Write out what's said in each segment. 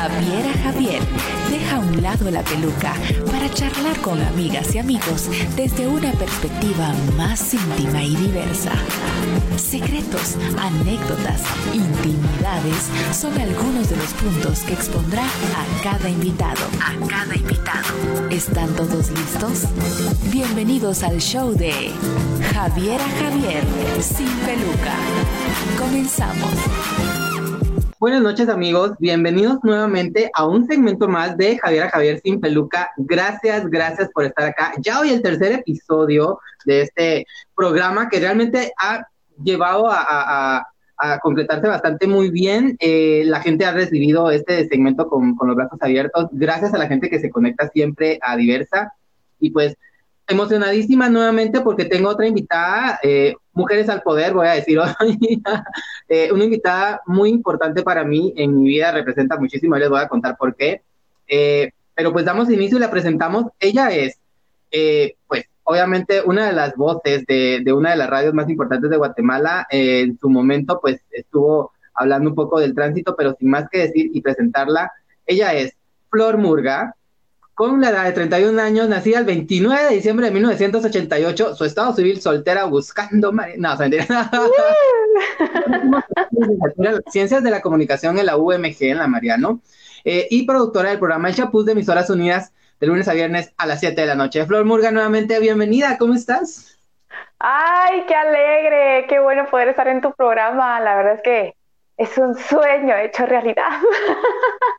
Javiera Javier deja a un lado la peluca para charlar con amigas y amigos desde una perspectiva más íntima y diversa. Secretos, anécdotas, intimidades son algunos de los puntos que expondrá a cada invitado. A cada invitado. ¿Están todos listos? Bienvenidos al show de Javiera Javier sin peluca. Comenzamos. Buenas noches amigos, bienvenidos nuevamente a un segmento más de Javiera Javier sin peluca. Gracias, gracias por estar acá. Ya hoy el tercer episodio de este programa que realmente ha llevado a, completarse bastante muy bien. Eh, la gente ha recibido este segmento con, con los brazos abiertos. Gracias a la gente que se conecta siempre a Diversa. Y pues emocionadísima nuevamente porque tengo otra invitada, eh, Mujeres al Poder, voy a decir hoy, eh, una invitada muy importante para mí en mi vida, representa muchísimo, les voy a contar por qué. Eh, pero pues damos inicio y la presentamos. Ella es, pues, obviamente una de las voces de, de, una de las radios más importantes de Guatemala. en su momento, pues, estuvo hablando un poco del tránsito, pero sin más que decir y presentarla, ella es Flor Murga, con la edad de 31 años, nacida el 29 de diciembre de 1988, su estado civil soltera buscando... No, Ciencias de la Comunicación en la UMG, en la Mariano, eh, y productora del programa El Chapuz de Emisoras Unidas, de lunes a viernes a las 7 de la noche. Flor Murga, nuevamente bienvenida, ¿cómo estás? Ay, qué alegre, qué bueno poder estar en tu programa, la verdad es que es un sueño hecho realidad.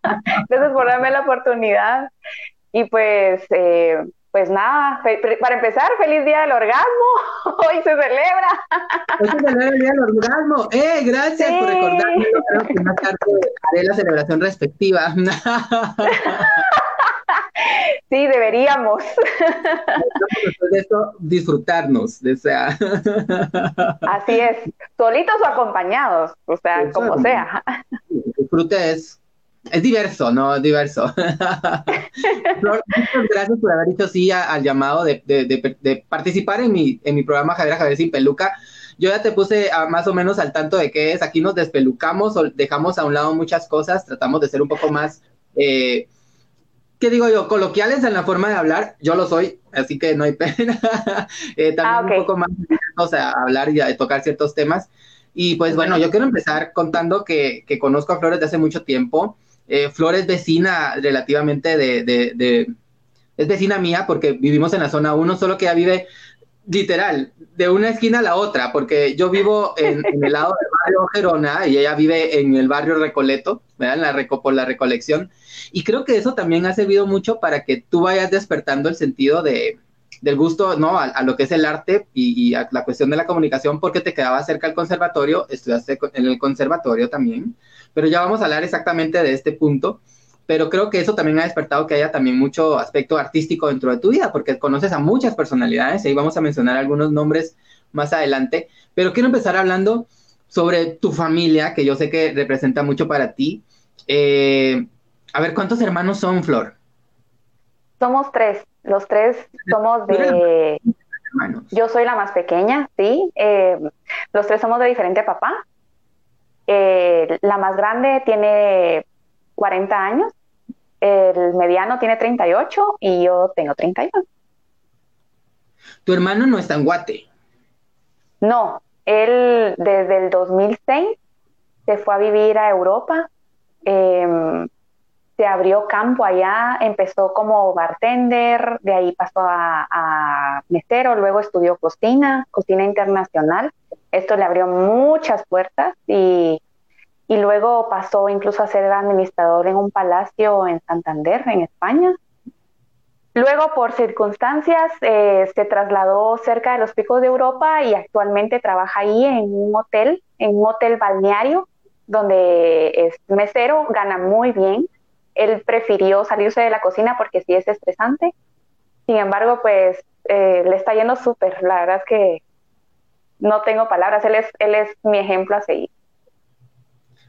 Gracias por darme la oportunidad. Y pues, eh, pues nada, para empezar, feliz día del orgasmo. Hoy se celebra. Hoy se celebra el día del orgasmo. Eh, gracias por recordarme. Creo que más tarde haré la celebración respectiva. Sí, deberíamos. Después de esto, disfrutarnos, o sea. Así es, solitos o acompañados, o sea, como sea. Disfrute es es diverso, ¿no? Es diverso. muchas gracias por haber dicho sí al llamado de, participar en mi, en mi programa Javier Javier Sin Peluca. Yo ya te puse más o menos al tanto de qué es. Aquí nos despelucamos o dejamos a un lado muchas cosas. Tratamos de ser un poco más, eh, ¿qué digo yo? Coloquiales en la forma de hablar. Yo lo soy, así que no hay pena. Eh, también ah, un poco más, o sea, hablar y a tocar ciertos temas. Y pues bueno, yo quiero empezar contando que, que conozco a Flores de hace mucho tiempo. Eh, Flor es vecina relativamente de, Es vecina mía porque vivimos en la zona 1, solo que ella vive literal, de una esquina a la otra, porque yo vivo en, el lado del barrio Gerona y ella vive en el barrio Recoleto, ¿verdad? En la reco, por la recolección. Y creo que eso también ha servido mucho para que tú vayas despertando el sentido de, del gusto, ¿no? A, lo que es el arte y, a la cuestión de la comunicación, porque te quedaba cerca el conservatorio, estudiaste en el conservatorio también pero ya vamos a hablar exactamente de este punto. Pero creo que eso también ha despertado que haya también mucho aspecto artístico dentro de tu vida, porque conoces a muchas personalidades, y ahí vamos a mencionar algunos nombres más adelante. Pero quiero empezar hablando sobre tu familia, que yo sé que representa mucho para ti. Eh, a ver, ¿cuántos hermanos son, Flor? Somos tres. Los tres somos de... Yo soy la más pequeña, sí. Eh, los tres somos de diferente papá. Eh, la más grande tiene 40 años, el mediano tiene 38 y yo tengo 31. ¿Tu hermano no está en Guate? No, él desde el 2006 se fue a vivir a Europa, em, se abrió campo allá, empezó como bartender, de ahí pasó a, a mesero, luego estudió cocina, cocina internacional esto le abrió muchas puertas y, y luego pasó incluso a ser administrador en un palacio en Santander, en España. Luego, por circunstancias, eh, se trasladó cerca de los picos de Europa y actualmente trabaja ahí en un hotel, en un hotel balneario, donde es mesero, gana muy bien. Él prefirió salirse de la cocina porque sí es estresante. Sin embargo, pues eh, le está yendo súper. La verdad es que no tengo palabras, él es, él es mi ejemplo a seguir.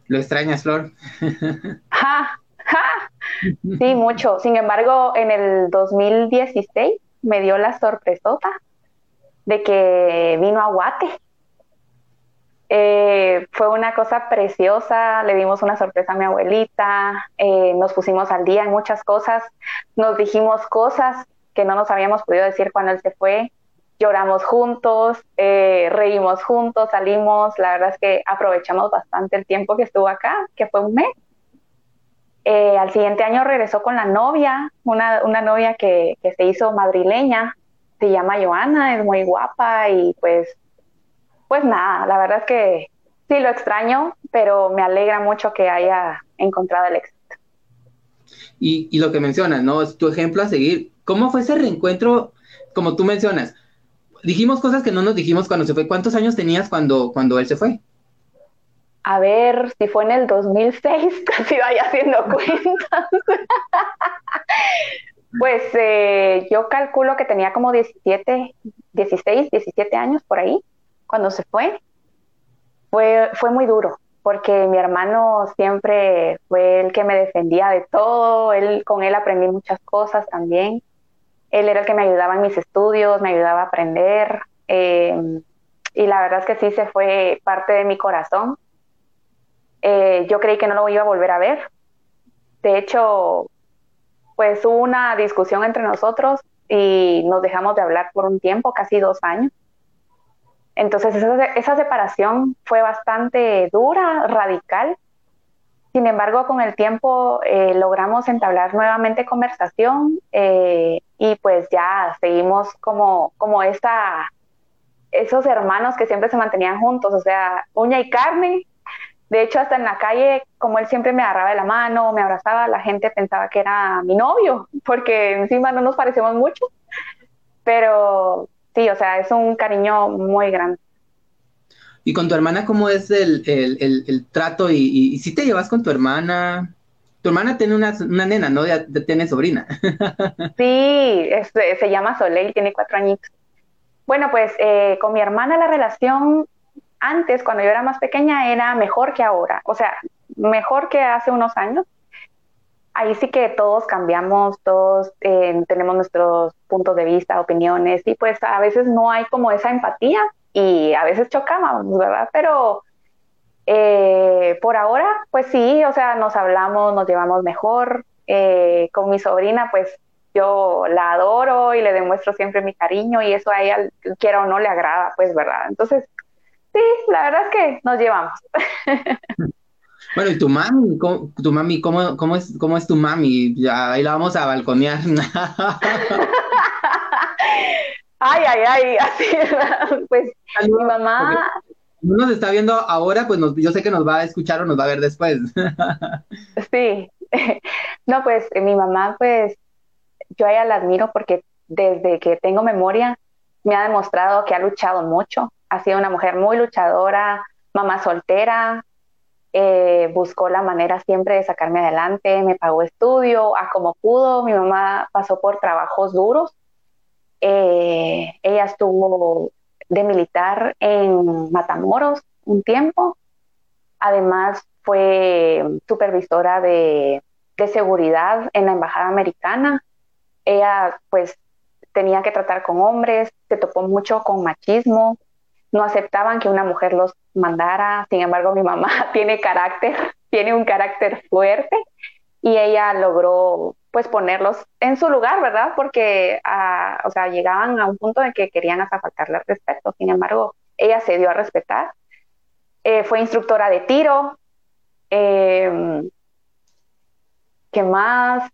¿Lo extrañas, Flor? ja, ja. Sí, mucho. Sin embargo, en el 2016 me dio la sorpresota de que vino a Guate. Eh, fue una cosa preciosa, le dimos una sorpresa a mi abuelita, eh, nos pusimos al día en muchas cosas, nos dijimos cosas que no nos habíamos podido decir cuando él se fue, lloramos juntos, eh, reímos juntos, salimos, la verdad es que aprovechamos bastante el tiempo que estuvo acá, que fue un mes. al siguiente año regresó con la novia, una, una novia que, que se hizo madrileña, se llama Joana, es muy guapa y pues pues nada, la verdad es que sí lo extraño, pero me alegra mucho que haya encontrado el éxito. Y, lo que mencionas, ¿no? Es tu ejemplo a seguir. ¿Cómo fue ese reencuentro? Como tú mencionas, dijimos cosas que no nos dijimos cuando se fue. ¿Cuántos años tenías cuando, cuando él se fue? A ver, si fue en el 2006, casi vaya haciendo cuentas. pues eh, yo calculo que tenía como 17, 16, 17 años por ahí cuando se fue, fue, fue muy duro, porque mi hermano siempre fue el que me defendía de todo, él, con él aprendí muchas cosas también. Él era el que me ayudaba en mis estudios, me ayudaba a aprender. Em, y la verdad es que sí se fue parte de mi corazón. Eh, yo creí que no lo iba a volver a ver. De hecho, pues hubo una discusión entre nosotros y nos dejamos de hablar por un tiempo, casi dos años. Entonces esa, separación fue bastante dura, radical. Sin embargo, con el tiempo eh, logramos entablar nuevamente conversación eh, y pues ya seguimos como, como esa, esos hermanos que siempre se mantenían juntos, o sea, uña y carne. De hecho, hasta en la calle, como él siempre me agarraba de la mano, me abrazaba, la gente pensaba que era mi novio, porque encima no nos parecemos mucho. Pero sí, o sea, es un cariño muy grande. ¿Y con tu hermana cómo es el, trato? Y, si te llevas con tu hermana? Tu hermana tiene una, nena, ¿no? Ya, tiene sobrina. sí, se llama Soleil, tiene cuatro años. Bueno, pues eh, con mi hermana la relación antes, cuando yo era más pequeña, era mejor que ahora. O sea, mejor que hace unos años ahí sí que todos cambiamos, todos eh, tenemos nuestros puntos de vista, opiniones, y pues a veces no hay como esa empatía y a veces chocamos, ¿verdad? Pero eh, por ahora, pues sí, o sea, nos hablamos, nos llevamos mejor. Eh, con mi sobrina, pues yo la adoro y le demuestro siempre mi cariño y eso a ella, quiera o no, le agrada, pues, ¿verdad? Entonces, sí, la verdad es que nos llevamos. Bueno, ¿y tu mami? ¿Cómo, tu mami, cómo, cómo, es, cómo es tu mami? Ya, ahí la vamos a balconear. ay, ay, ay, así, pues mi mamá... No nos está viendo ahora, pues yo sé que nos va a escuchar o nos va a ver después. sí, no, pues mi mamá, pues yo a ella la admiro porque desde que tengo memoria me ha demostrado que ha luchado mucho, ha sido una mujer muy luchadora, mamá soltera, eh, buscó la manera siempre de sacarme adelante, me pagó estudio, a como pudo, mi mamá pasó por trabajos duros, eh, ella estuvo de militar en Matamoros un tiempo, además fue supervisora de, de seguridad en la Embajada Americana, ella pues tenía que tratar con hombres, se topó mucho con machismo, no aceptaban que una mujer los mandara, sin embargo mi mamá tiene carácter, tiene un carácter fuerte y ella logró pues ponerlos en su lugar, ¿verdad? Porque, ah, o sea, llegaban a un punto en que querían hasta faltarle respeto, sin embargo, ella se dio a respetar. Eh, fue instructora de tiro. Em, ¿Qué más?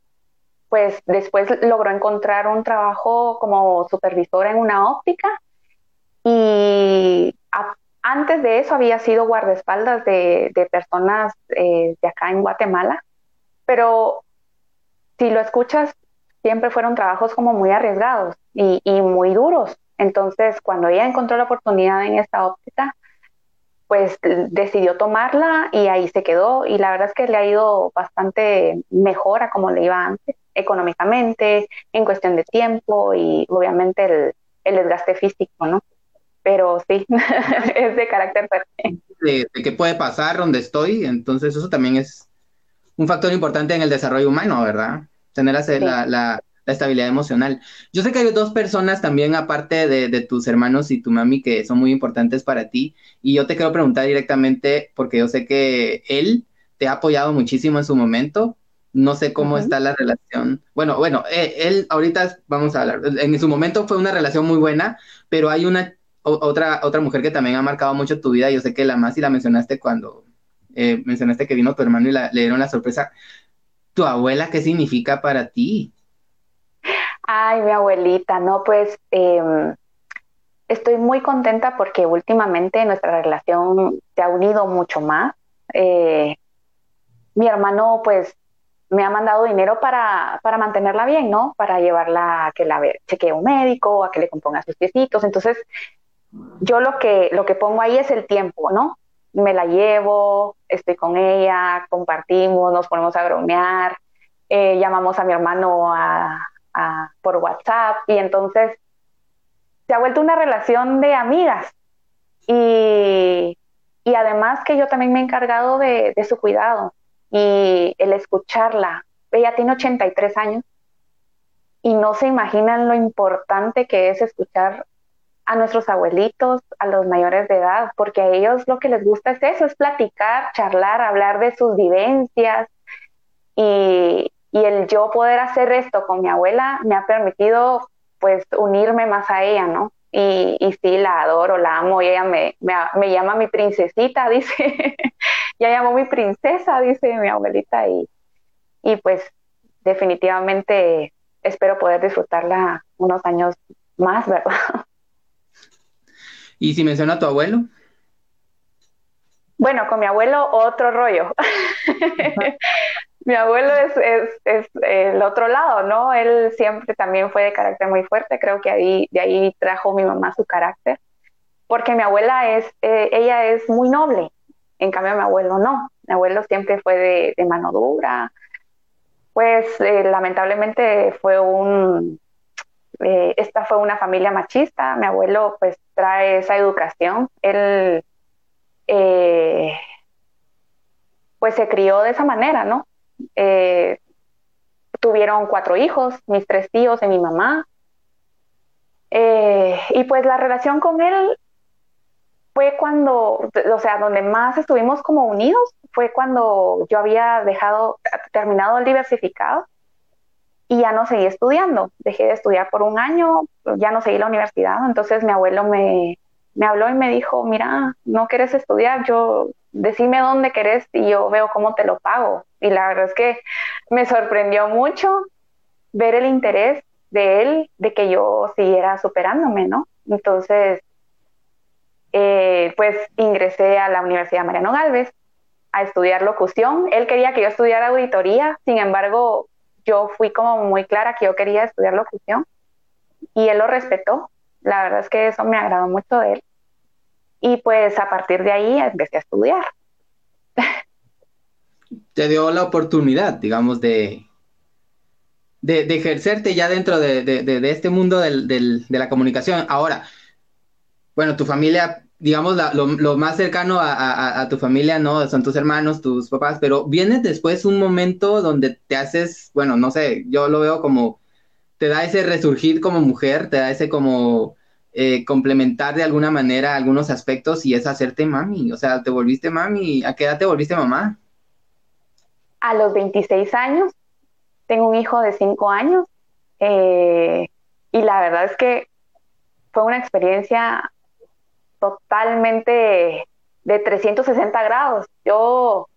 Pues después logró encontrar un trabajo como supervisora en una óptica y antes de eso había sido guardaespaldas de, personas eh, de acá en Guatemala, pero si lo escuchas, siempre fueron trabajos como muy arriesgados y, muy duros. Entonces, cuando ella encontró la oportunidad en esta óptica, pues decidió tomarla y ahí se quedó. Y la verdad es que le ha ido bastante mejor a como le iba antes, económicamente, en cuestión de tiempo y obviamente el, desgaste físico, ¿no? pero sí, es de carácter fuerte. De, qué puede pasar donde estoy, entonces eso también es un factor importante en el desarrollo humano, ¿verdad? Tener la, la estabilidad emocional. Yo sé que hay dos personas también, aparte de, tus hermanos y tu mami, que son muy importantes para ti. Y yo te quiero preguntar directamente, porque yo sé que él te ha apoyado muchísimo en su momento. No sé cómo está la relación. Bueno, bueno, eh, él ahorita vamos a hablar. En su momento fue una relación muy buena, pero hay una otra, otra mujer que también ha marcado mucho tu vida. Yo sé que la más y la mencionaste cuando eh, mencionaste que vino tu hermano y le dieron la sorpresa. ¿Tu abuela qué significa para ti? Ay, mi abuelita, no, pues em, estoy muy contenta porque últimamente nuestra relación se ha unido mucho más. Eh, mi hermano, pues, me ha mandado dinero para, para mantenerla bien, ¿no? Para llevarla a que la chequee un médico, a que le componga sus piecitos. Entonces, yo lo que, lo que pongo ahí es el tiempo, ¿no? Me la llevo, estoy con ella, compartimos, nos ponemos a bromear, eh, llamamos a mi hermano por WhatsApp y entonces se ha vuelto una relación de amigas y, y además que yo también me he encargado de, de, su cuidado y el escucharla. Ella tiene 83 años y no se imaginan lo importante que es escuchar a nuestros abuelitos, a los mayores de edad, porque a ellos lo que les gusta es eso, es platicar, charlar, hablar de sus vivencias y, el yo poder hacer esto con mi abuela me ha permitido pues unirme más a ella, ¿no? Y, sí, la adoro, la amo, y ella me, me, llama mi princesita, dice, ya llamó mi princesa, dice mi abuelita, y, y pues definitivamente espero poder disfrutarla unos años más, ¿verdad? ¿Y si menciona a tu abuelo? Bueno, con mi abuelo otro rollo. mi abuelo es, es, el otro lado, ¿no? Él siempre también fue de carácter muy fuerte, creo que ahí, de ahí trajo mi mamá su carácter, porque mi abuela es, eh, ella es muy noble, en cambio mi abuelo no, mi abuelo siempre fue de, de mano dura, pues eh, lamentablemente fue un, eh, esta fue una familia machista, mi abuelo pues trae esa educación, él pues se crió de esa manera, ¿no? Eh, tuvieron cuatro hijos, mis tres tíos y mi mamá. Eh, y pues la relación con él fue cuando, o sea, donde más estuvimos como unidos, fue cuando yo había dejado, terminado el diversificado y ya no seguí estudiando. Dejé de estudiar por un año, ya no seguí la universidad. Entonces mi abuelo me, me habló y me dijo, mira, no quieres estudiar, yo decime dónde querés y yo veo cómo te lo pago. Y la verdad es que me sorprendió mucho ver el interés de él de que yo siguiera superándome, ¿no? Entonces, eh, pues ingresé a la Universidad Mariano Galvez a estudiar locución. Él quería que yo estudiara auditoría, sin embargo, yo fui como muy clara que yo quería estudiar locución y él lo respetó. La verdad es que eso me agradó mucho de él. Y pues a partir de ahí empecé a estudiar. Te dio la oportunidad, digamos, de, de, ejercerte ya dentro de, este mundo de la comunicación. Ahora, bueno, tu familia, digamos, lo, más cercano a, tu familia, ¿no? Son tus hermanos, tus papás, pero viene después un momento donde te haces, bueno, no sé, yo lo veo como, te da ese resurgir como mujer, te da ese como eh, complementar de alguna manera algunos aspectos y es hacerte mami. O sea, te volviste mami. ¿A qué edad te volviste mamá? A los 26 años. Tengo un hijo de 5 años. Eh, y la verdad es que fue una experiencia totalmente de 360 grados. Yo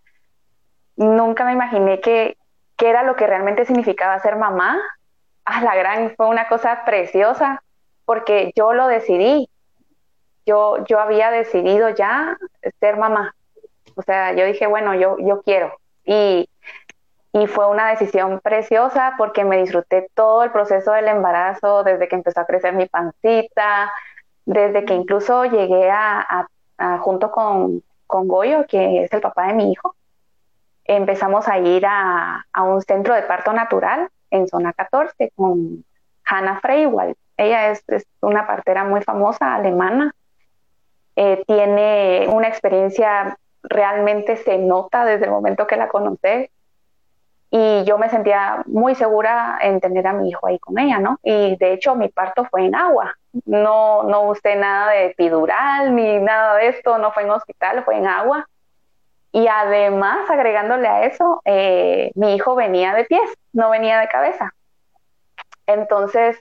nunca me imaginé que, que era lo que realmente significaba ser mamá. Ah, la gran, fue una cosa preciosa porque yo lo decidí. Yo, yo había decidido ya ser mamá. O sea, yo dije, bueno, yo, yo quiero. Y, y fue una decisión preciosa porque me disfruté todo el proceso del embarazo, desde que empezó a crecer mi pancita, desde que incluso llegué a, junto con, con, Goyo, que es el papá de mi hijo, empezamos a ir a, a un centro de parto natural en zona 14 con Hannah Freiwald. Ella es, una partera muy famosa, alemana. Eh, tiene una experiencia, realmente se nota desde el momento que la conocí, y yo me sentía muy segura en tener a mi hijo ahí con ella, ¿no? Y de hecho mi parto fue en agua, no, no usé nada de epidural ni nada de esto, no fue en hospital, fue en agua. Y además, agregándole a eso, eh, mi hijo venía de pies, no venía de cabeza. Entonces,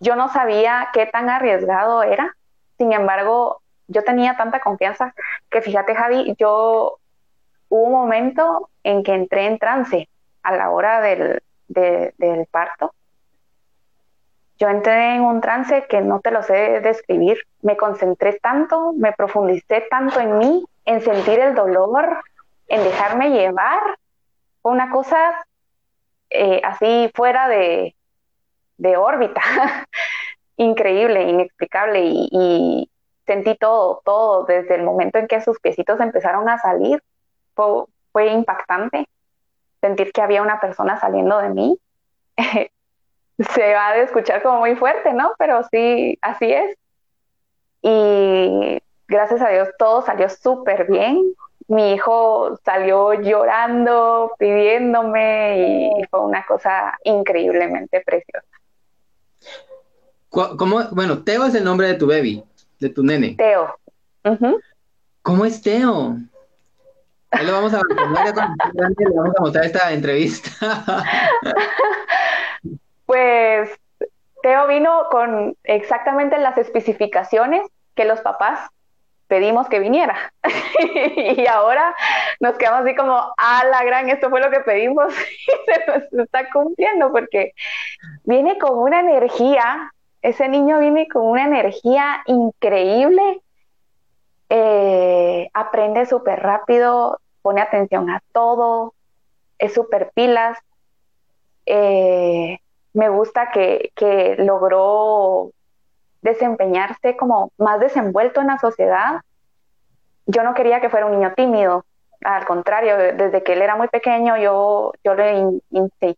yo no sabía qué tan arriesgado era. Sin embargo, yo tenía tanta confianza que fíjate, Javi, yo hubo un momento en que entré en trance a la hora del, del parto. Yo entré en un trance que no te lo sé describir. Me concentré tanto, me profundicé tanto en mí, en sentir el dolor, en dejarme llevar. Fue una cosa eh, así fuera de, de órbita, increíble, inexplicable y, sentí todo, todo, desde el momento en que sus piecitos empezaron a salir, fue, impactante sentir que había una persona saliendo de mí. Se va a escuchar como muy fuerte, ¿no? Pero sí, así es. Y gracias a Dios todo salió súper bien. Mi hijo salió llorando, pidiéndome y fue una cosa increíblemente preciosa. ¿Cómo? Bueno, Teo es el nombre de tu baby, de tu nene. Teo. ¿Cómo es Teo? Ahí lo vamos a le vamos a mostrar esta entrevista. pues Teo vino con exactamente las especificaciones que los papás pedimos que viniera. y ahora nos quedamos así como, a la gran, esto fue lo que pedimos y se nos está cumpliendo porque viene con una energía, ese niño viene con una energía increíble eh, aprende súper rápido, pone atención a todo, es súper pilas. Eh, me gusta que, que, logró desempeñarse como más desenvuelto en la sociedad. Yo no quería que fuera un niño tímido, al contrario, desde que él era muy pequeño yo, yo le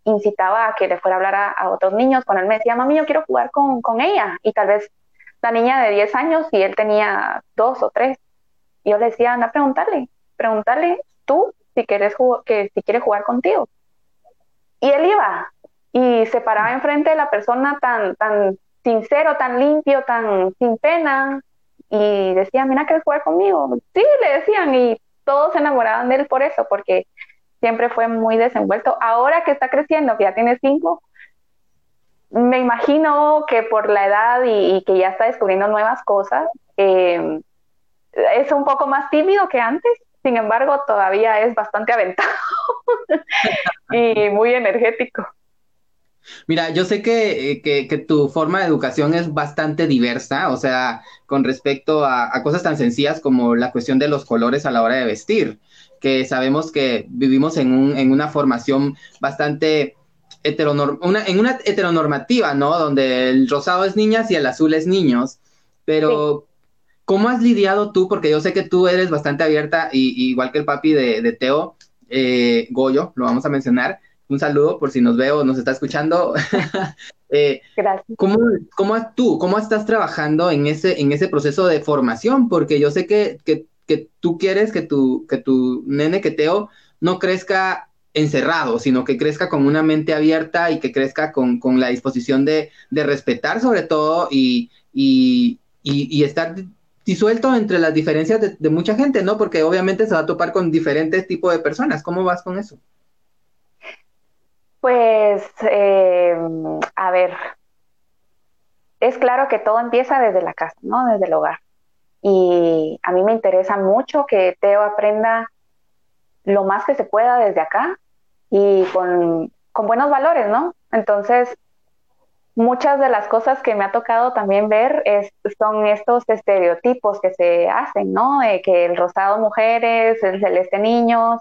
incitaba a que le fuera a hablar a, otros niños. Cuando él me decía, mami, yo quiero jugar con, con ella, y tal vez la niña de 10 años y él tenía dos o tres. yo le decía, anda preguntarle, preguntarle tú si quieres, que, si jugar contigo. Y él iba y se paraba enfrente de la persona tan, tan sincero, tan limpio, tan sin pena y decía, mira, ¿quieres jugar conmigo? Sí, le decían y todos se enamoraban de él por eso, porque siempre fue muy desenvuelto. Ahora que está creciendo, que ya tiene cinco, me imagino que por la edad y, que ya está descubriendo nuevas cosas, eh, es un poco más tímido que antes, sin embargo, todavía es bastante aventado y muy energético. Mira, yo sé eh, que, que, tu forma de educación es bastante diversa, o sea, con respecto a, cosas tan sencillas como la cuestión de los colores a la hora de vestir, que sabemos que vivimos en, un, en una formación bastante una, en una heteronormativa, ¿no? Donde el rosado es niñas y el azul es niños, pero ¿cómo has lidiado tú? Porque yo sé que tú eres bastante abierta, y, igual que el papi de, Teo, eh, Goyo, lo vamos a mencionar, un saludo por si nos veo o nos está escuchando. eh, Gracias. ¿cómo, ¿cómo, tú, cómo estás trabajando en ese, en ese proceso de formación? Porque yo sé que, que, que tú quieres que tu, que tu nene, que Teo, no crezca encerrado, sino que crezca con una mente abierta y que crezca con, con la disposición de, de, respetar sobre todo y, y, y, estar disuelto entre las diferencias de, mucha gente, ¿no? Porque obviamente se va a topar con diferentes tipos de personas. ¿Cómo vas con eso? Pues, eh, a ver, es claro que todo empieza desde la casa, ¿no? Desde el hogar. Y a mí me interesa mucho que Teo aprenda lo más que se pueda desde acá y con, con buenos valores, ¿no? Entonces, muchas de las cosas que me ha tocado también ver es, son estos estereotipos que se hacen, ¿no? De que el rosado mujeres, el celeste niños,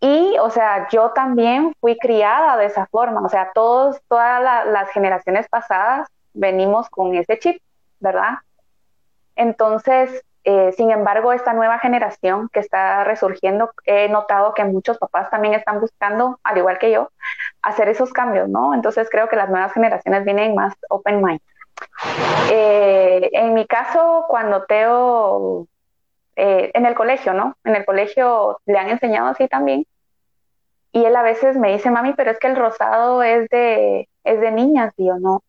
y, o sea, yo también fui criada de esa forma, o sea, todos, todas las generaciones pasadas venimos con ese chip, ¿verdad? Entonces, eh, sin embargo, esta nueva generación que está resurgiendo, he notado que muchos papás también están buscando, al igual que yo, hacer esos cambios, ¿no? Entonces creo que las nuevas generaciones vienen más open mind. Eh, en mi caso, cuando Teo eh, en el colegio, ¿no? En el colegio le han enseñado así también. Y él a veces me dice, mami, pero es que el rosado es de, es de niñas. Y yo, no,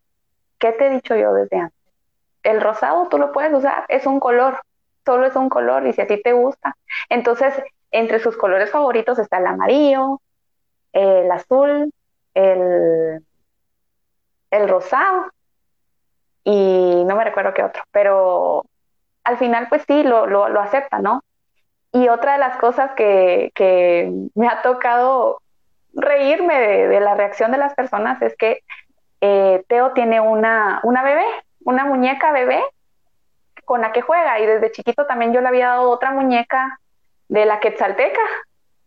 ¿qué te he dicho yo desde antes? El rosado tú lo puedes usar, es un color, solo es un color y si a ti te gusta. Entonces, entre sus colores favoritos está el amarillo, el azul, el, el rosado y no me recuerdo qué otro, pero al final pues sí, lo, lo, lo acepta, ¿no? Y otra de las cosas que, que me ha tocado reírme de, la reacción de las personas es que eh, Teo tiene una, una bebé, una muñeca bebé con la que juega y desde chiquito también yo le había dado otra muñeca de la quetzalteca,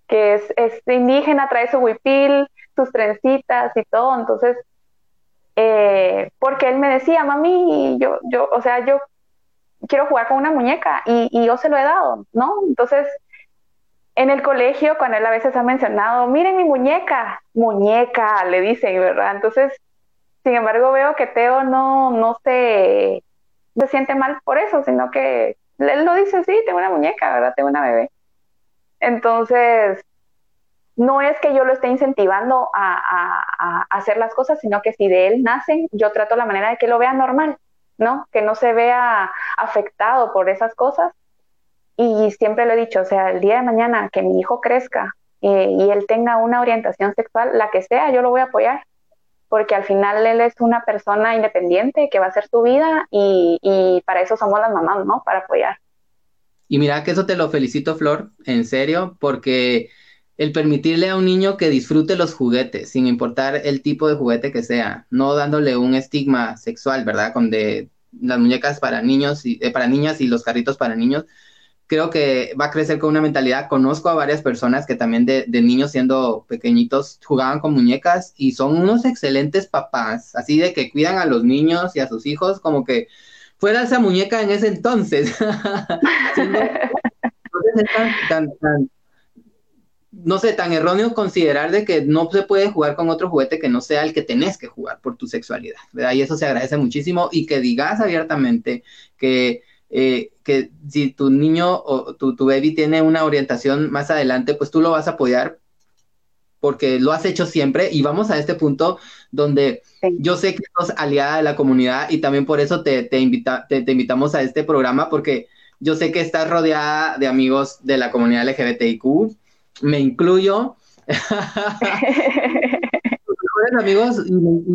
que es, es indígena, trae su huipil, sus trencitas y todo, entonces, eh, porque él me decía, mami, yo, yo, o sea, yo quiero jugar con una muñeca y, yo se lo he dado, ¿no? Entonces, en el colegio, cuando él a veces ha mencionado, miren mi muñeca, muñeca, le dicen, ¿verdad? Entonces, sin embargo, veo que Teo no, no se, se siente mal por eso, sino que él lo dice, sí, tengo una muñeca, ¿verdad? Tengo una bebé. Entonces, no es que yo lo esté incentivando a, a, hacer las cosas, sino que si de él nacen, yo trato la manera de que lo vea normal. ¿no? Que no se vea afectado por esas cosas. Y siempre lo he dicho, o sea, el día de mañana que mi hijo crezca eh, y él tenga una orientación sexual, la que sea, yo lo voy a apoyar, porque al final él es una persona independiente que va a hacer su vida y, y para eso somos las mamás, ¿no? Para apoyar. Y mira que eso te lo felicito, Flor, en serio, porque el permitirle a un niño que disfrute los juguetes, sin importar el tipo de juguete que sea, no dándole un estigma sexual, ¿verdad? Con de las muñecas para niños y eh, para niñas y los carritos para niños, creo que va a crecer con una mentalidad. Conozco a varias personas que también de, niños siendo pequeñitos jugaban con muñecas y son unos excelentes papás, así de que cuidan a los niños y a sus hijos como que fuera esa muñeca en ese entonces. entonces tan, tan, no sé, tan erróneo considerar de que no se puede jugar con otro juguete que no sea el que tenés que jugar por tu sexualidad. Y eso se agradece muchísimo y que digas abiertamente que, eh, que si tu niño o tu, tu baby tiene una orientación más adelante, pues tú lo vas a apoyar porque lo has hecho siempre y vamos a este punto donde yo sé que sos aliada de la comunidad y también por eso te, te, invita, te, te invitamos a este programa porque yo sé que estás rodeada de amigos de la comunidad LGBTIQ, me incluyo. mejores amigos,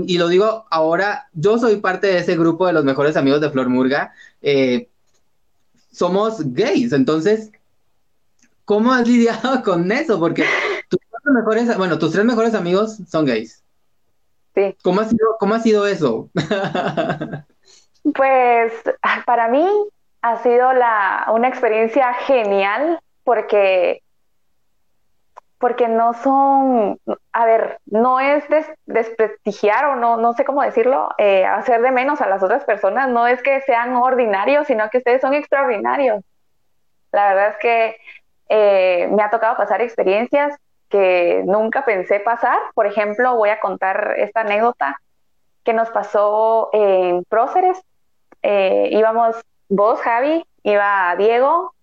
y, lo digo ahora, yo soy parte de ese grupo de los mejores amigos de Flor Murga. Eh, somos gays, entonces, ¿cómo has lidiado con eso? Porque tus mejores, bueno, tus tres mejores amigos son gays. Sí. ¿Cómo ha sido, cómo ha sido eso? pues para mí ha sido la, una experiencia genial porque porque no son, a ver, no es desprestigiar o no, no sé cómo decirlo, eh, hacer de menos a las otras personas, no es que sean ordinarios, sino que ustedes son extraordinarios. La verdad es que eh, me ha tocado pasar experiencias que nunca pensé pasar. Por ejemplo, voy a contar esta anécdota que nos pasó en Próceres. Eh, íbamos vos, Javi, iba Diego,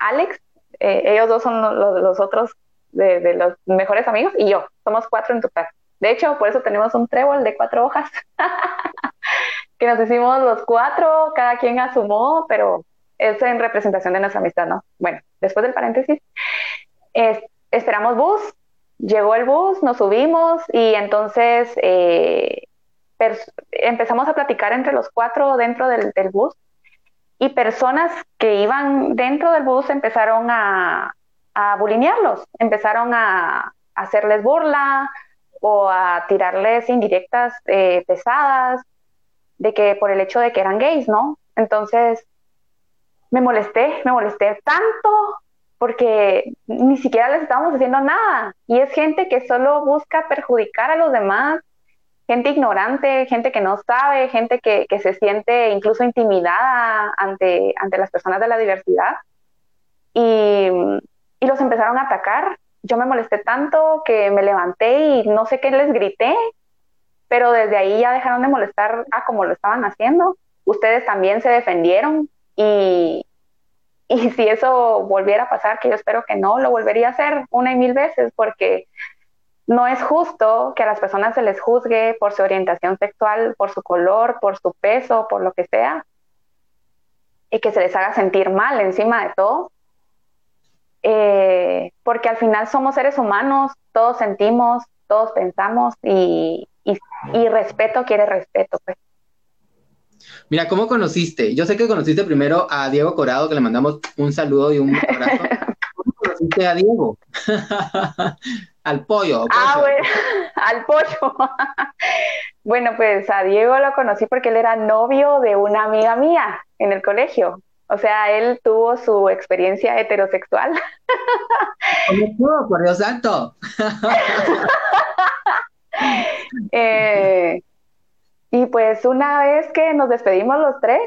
Alex, ellos dos son los otros de, los mejores amigos y yo. Somos cuatro en total. De hecho, por eso tenemos un trébol de cuatro hojas que nos hicimos los cuatro, cada quien a pero es en representación de nuestra amistad, ¿no? Bueno, después del paréntesis, esperamos bus, llegó el bus, nos subimos y entonces eh, empezamos a platicar entre los cuatro dentro del, del bus y personas que iban dentro del bus empezaron a, a bulinearlos, empezaron a, hacerles burla o a tirarles indirectas eh, pesadas de que por el hecho de que eran gays, ¿no? Entonces me molesté, me molesté tanto porque ni siquiera les estábamos haciendo nada y es gente que solo busca perjudicar a los demás, gente ignorante, gente que no sabe, gente que, que se siente incluso intimidada ante, ante las personas de la diversidad. Y y los empezaron a atacar. Yo me molesté tanto que me levanté y no sé qué les grité, pero desde ahí ya dejaron de molestar a como lo estaban haciendo. Ustedes también se defendieron y, y si eso volviera a pasar, que yo espero que no, lo volvería a hacer una y mil veces porque no es justo que a las personas se les juzgue por su orientación sexual, por su color, por su peso, por lo que sea, y que se les haga sentir mal encima de todo. Eh, porque al final somos seres humanos, todos sentimos, todos pensamos y, y, respeto quiere respeto. Pues. Mira, ¿cómo conociste? Yo sé que conociste primero a Diego Corado, que le mandamos un saludo y un abrazo. ¿Cómo conociste a Diego? al pollo. Ah, bueno, al pollo. bueno, pues a Diego lo conocí porque él era novio de una amiga mía en el colegio. O sea, él tuvo su experiencia heterosexual. ¿Cómo por Dios santo? Eh, y pues una vez que nos despedimos los tres,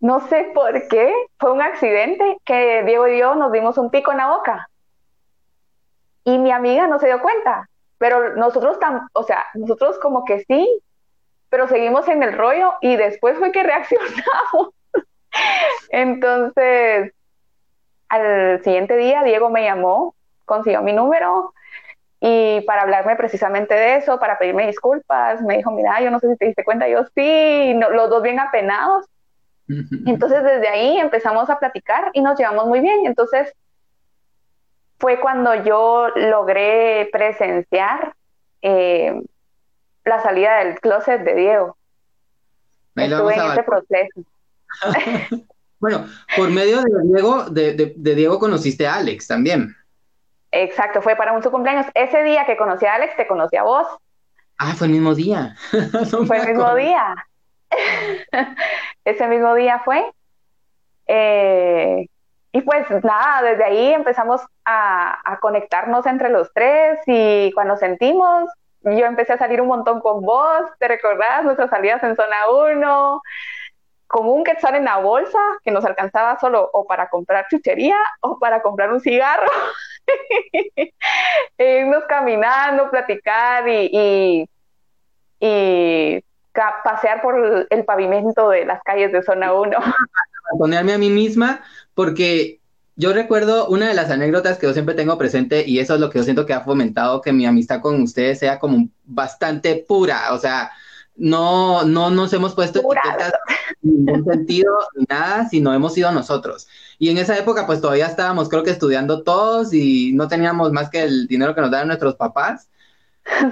no sé por qué, fue un accidente que Diego y yo nos dimos un pico en la boca y mi amiga no se dio cuenta, pero nosotros, o sea, nosotros como que sí, pero seguimos en el rollo y después fue que reaccionamos. Entonces, al siguiente día Diego me llamó, consiguió mi número y para hablarme precisamente de eso, para pedirme disculpas, me dijo, mira, yo no sé si te diste cuenta, yo sí, los dos bien apenados. Entonces desde ahí empezamos a platicar y nos llevamos muy bien. Entonces fue cuando yo logré presenciar eh, la salida del closet de Diego. Estuve en ese proceso. bueno, por medio de Diego, de, Diego conociste a Alex también. Exacto, fue para un su cumpleaños. Ese día que conocí a Alex, te conocí a vos. Ah, fue el mismo día. fue el mismo día. Ese mismo día fue. Eh, y pues nada, desde ahí empezamos a, conectarnos entre los tres y cuando sentimos, yo empecé a salir un montón con vos, ¿te recordás? Nuestras salidas en zona 1, con un quetzal en la bolsa que nos alcanzaba solo o para comprar chuchería o para comprar un cigarro. irnos caminando, platicar y, y, pasear por el pavimento de las calles de zona 1. Ponerme a mí misma porque yo recuerdo una de las anécdotas que yo siempre tengo presente y eso es lo que yo siento que ha fomentado que mi amistad con ustedes sea como bastante pura, o sea, no, no nos hemos puesto etiquetas en ningún sentido ni nada, sino hemos sido nosotros. Y en esa época pues todavía estábamos creo que estudiando todos y no teníamos más que el dinero que nos daban nuestros papás.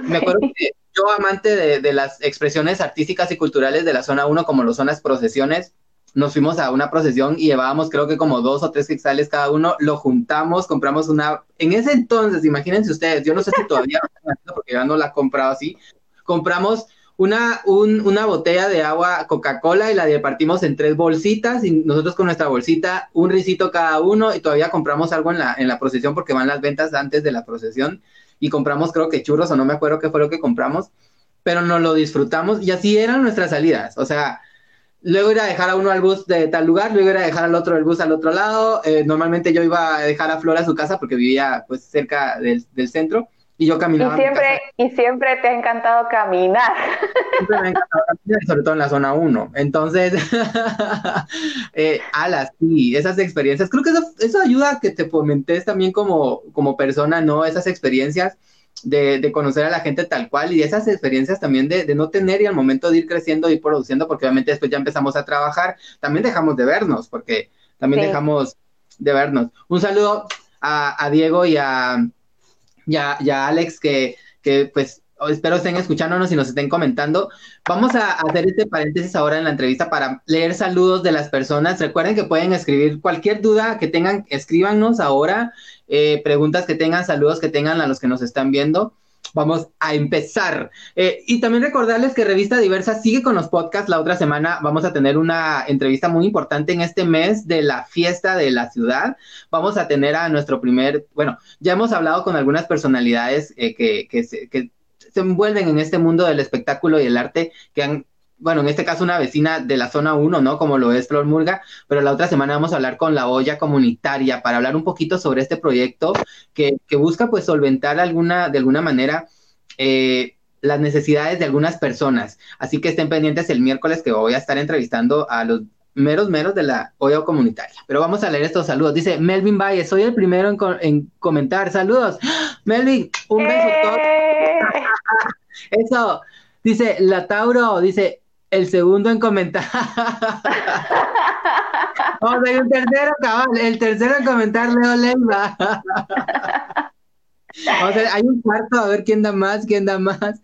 Me acuerdo que yo amante de, de las expresiones artísticas y culturales de la zona 1 como lo son las procesiones, nos fuimos a una procesión y llevábamos creo que como dos o tres quetzales cada uno, lo juntamos, compramos una, en ese entonces, imagínense ustedes, yo no sé si todavía porque ya no la he comprado así, compramos una, una botella de agua Coca-Cola y la repartimos en tres bolsitas y nosotros con nuestra bolsita un risito cada uno y todavía compramos algo en la, en la procesión porque van las ventas antes de la procesión y compramos creo que churros o no me acuerdo qué fue lo que compramos, pero nos lo disfrutamos y así eran nuestras salidas, o sea, luego ir a dejar a uno al bus de tal lugar, luego ir a dejar al otro el bus al otro lado. Eh, normalmente yo iba a dejar a Flor a su casa porque vivía pues cerca del, centro y yo caminaba. Y siempre, y siempre te ha encantado caminar. Siempre me ha encantado caminar, sobre todo en la zona 1. Entonces, eh, alas, sí, esas experiencias, creo que eso, eso ayuda a que te fomentes también como, como persona, ¿no? Esas experiencias de, conocer a la gente tal cual y esas experiencias también de, no tener y al momento de ir creciendo y produciendo, porque obviamente después ya empezamos a trabajar, también dejamos de vernos, porque también dejamos de vernos. Un saludo a, Diego y a, y a, Alex, que, que pues espero estén escuchándonos y nos estén comentando. Vamos a hacer este paréntesis ahora en la entrevista para leer saludos de las personas. Recuerden que pueden escribir cualquier duda que tengan, escríbanos ahora, eh, preguntas que tengan, saludos que tengan a los que nos están viendo. Vamos a empezar. Eh, y también recordarles que Revista Diversa sigue con los podcasts. La otra semana vamos a tener una entrevista muy importante en este mes de la fiesta de la ciudad. Vamos a tener a nuestro primer, bueno, ya hemos hablado con algunas personalidades eh, que, que, que se envuelven en este mundo del espectáculo y el arte que han bueno, en este caso una vecina de la zona 1, ¿no? Como lo es Flor Murga, pero la otra semana vamos a hablar con la olla comunitaria para hablar un poquito sobre este proyecto que, busca pues solventar alguna, de alguna manera eh, las necesidades de algunas personas. Así que estén pendientes el miércoles que voy a estar entrevistando a los meros meros de la olla comunitaria. Pero vamos a leer estos saludos. Dice Melvin Valle, soy el primero en, comentar. Saludos. Melvin, un beso. ¡Eh! Eso, dice, la Tauro, dice, el segundo en comentar. Vamos, hay un tercero, cabal, el tercero en comentar, Leo Leiva. Vamos a ver, hay un cuarto, a ver quién da más, quién da más.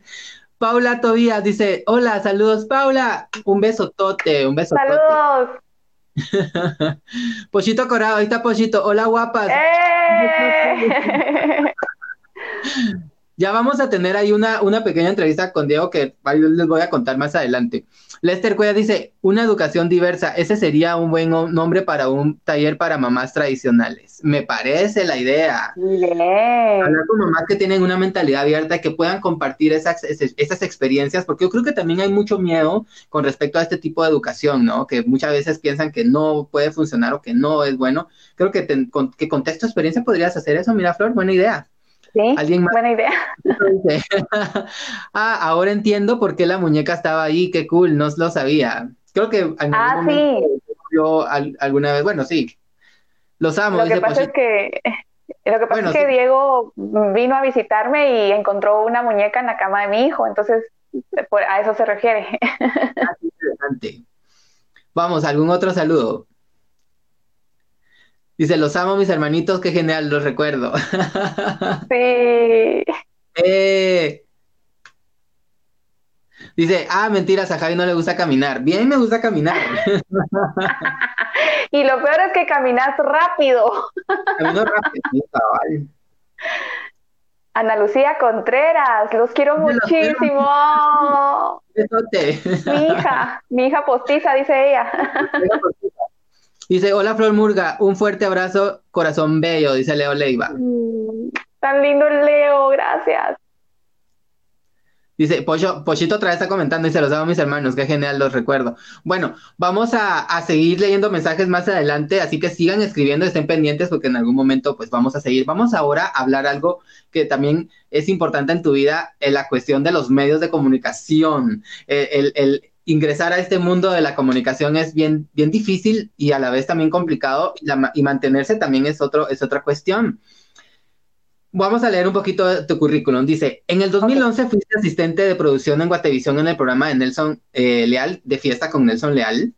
Paula Tobías dice, hola, saludos Paula, un beso tote, un beso Saludos. Pochito Corado, ahí está Pochito, hola guapas. ¡Eh! Ya vamos a tener ahí una, una pequeña entrevista con Diego que les voy a contar más adelante. Lester Cuella dice, una educación diversa, ese sería un buen nombre para un taller para mamás tradicionales. Me parece la idea. Hablar con mamás que tienen una mentalidad abierta, que puedan compartir esas, esas experiencias, porque yo creo que también hay mucho miedo con respecto a este tipo de educación, ¿no? Que muchas veces piensan que no puede funcionar o que no es bueno. Creo que, con, que con texto experiencia podrías hacer eso. Mira, Flor, buena idea. Sí, buena idea. ah, ahora entiendo por qué la muñeca estaba ahí, qué cool, no lo sabía. Creo que ah, sí. yo alguna vez, bueno, sí, los amo. Lo que pasa es que, lo que pasa es que Diego vino a visitarme y encontró una muñeca en la cama de mi hijo, entonces a eso se refiere. Ah, interesante. Vamos, ¿algún otro saludo? Dice, los amo mis hermanitos, qué genial, los recuerdo. Sí. Eh. Dice, ah, mentiras, a Javi no le gusta caminar. Bien, me gusta caminar. y lo peor es que caminas rápido. Camino rápido, cabal. Ana Lucía Contreras, los quiero muchísimo. Mi hija, mi hija postiza, dice ella. Dice, hola Flor Murga, un fuerte abrazo, corazón bello, dice Leo Leiva. Mm, tan lindo Leo, gracias. Dice, Pocho, Pochito otra vez está comentando y se los hago a mis hermanos, qué genial, los recuerdo. Bueno, vamos a, seguir leyendo mensajes más adelante, así que sigan escribiendo, estén pendientes porque en algún momento pues vamos a seguir. Vamos ahora a hablar algo que también es importante en tu vida, en la cuestión de los medios de comunicación, el, el ingresar a este mundo de la comunicación es bien, bien difícil y a la vez también complicado y, mantenerse también es, otro, es otra cuestión. Vamos a leer un poquito de tu currículum. Dice, en el 2011 fuiste asistente de producción en Guatevisión en el programa de Nelson eh, Leal, de Fiesta con Nelson Leal.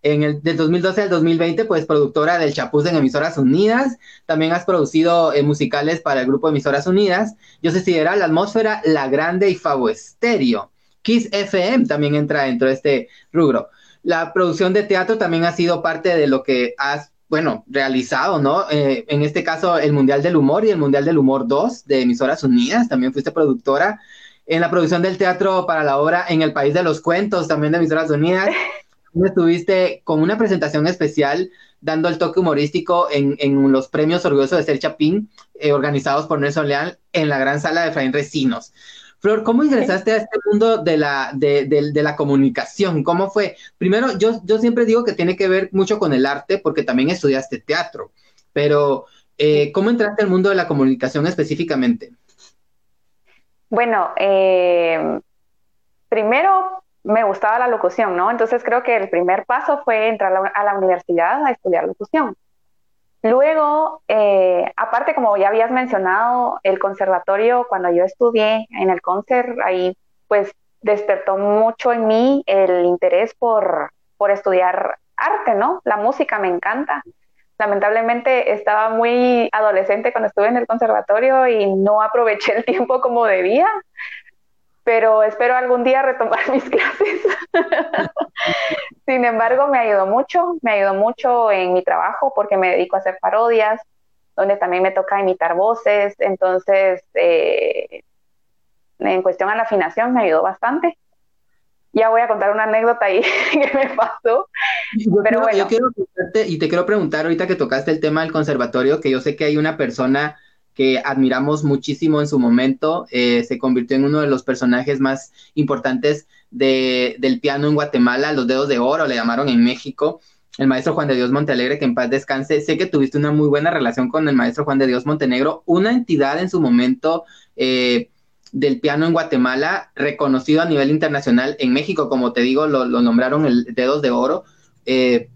En el del 2012 al 2020, pues productora del Chapuz en Emisoras Unidas. También has producido eh, musicales para el grupo Emisoras Unidas. Yo sé si era La Atmósfera, La Grande y Favo Estéreo. Kiss FM también entra dentro de este rubro. La producción de teatro también ha sido parte de lo que has, bueno, realizado, ¿no? Eh, en este caso, el Mundial del Humor y el Mundial del Humor 2 de Emisoras Unidas, también fuiste productora. En la producción del teatro para la obra En el País de los Cuentos, también de Emisoras Unidas. Estuviste con una presentación especial dando el toque humorístico en, los premios Orgulloso de Ser Chapín, eh, organizados por Nelson Leal en la gran sala de Efraín Recinos. Flor, ¿cómo ingresaste a este mundo de la, de, la comunicación? ¿Cómo fue? Primero, yo, yo siempre digo que tiene que ver mucho con el arte porque también estudiaste teatro, pero eh, ¿cómo entraste al mundo de la comunicación específicamente? Bueno, eh, primero me gustaba la locución, ¿no? Entonces creo que el primer paso fue entrar a la universidad a estudiar locución. Luego, eh, aparte, como ya habías mencionado, el conservatorio, cuando yo estudié en el concert, ahí pues despertó mucho en mí el interés por, por estudiar arte, ¿no? La música me encanta. Lamentablemente estaba muy adolescente cuando estuve en el conservatorio y no aproveché el tiempo como debía, pero espero algún día retomar mis clases. Sin embargo, me ayudó mucho, me ayudó mucho en mi trabajo porque me dedico a hacer parodias, donde también me toca imitar voces, entonces, eh, en cuestión a la afinación me ayudó bastante. Ya voy a contar una anécdota ahí que me pasó. pero bueno. Yo quiero y te quiero preguntar ahorita que tocaste el tema del conservatorio, que yo sé que hay una persona que admiramos muchísimo en su momento, eh, se convirtió en uno de los personajes más importantes de, del piano en Guatemala, los dedos de oro le llamaron en México, el maestro Juan de Dios Montalegre, que en paz descanse. Sé que tuviste una muy buena relación con el maestro Juan de Dios Montenegro, una entidad en su momento eh, del piano en Guatemala, reconocido a nivel internacional en México, como te digo, lo, nombraron el Dedos de Oro. Eh,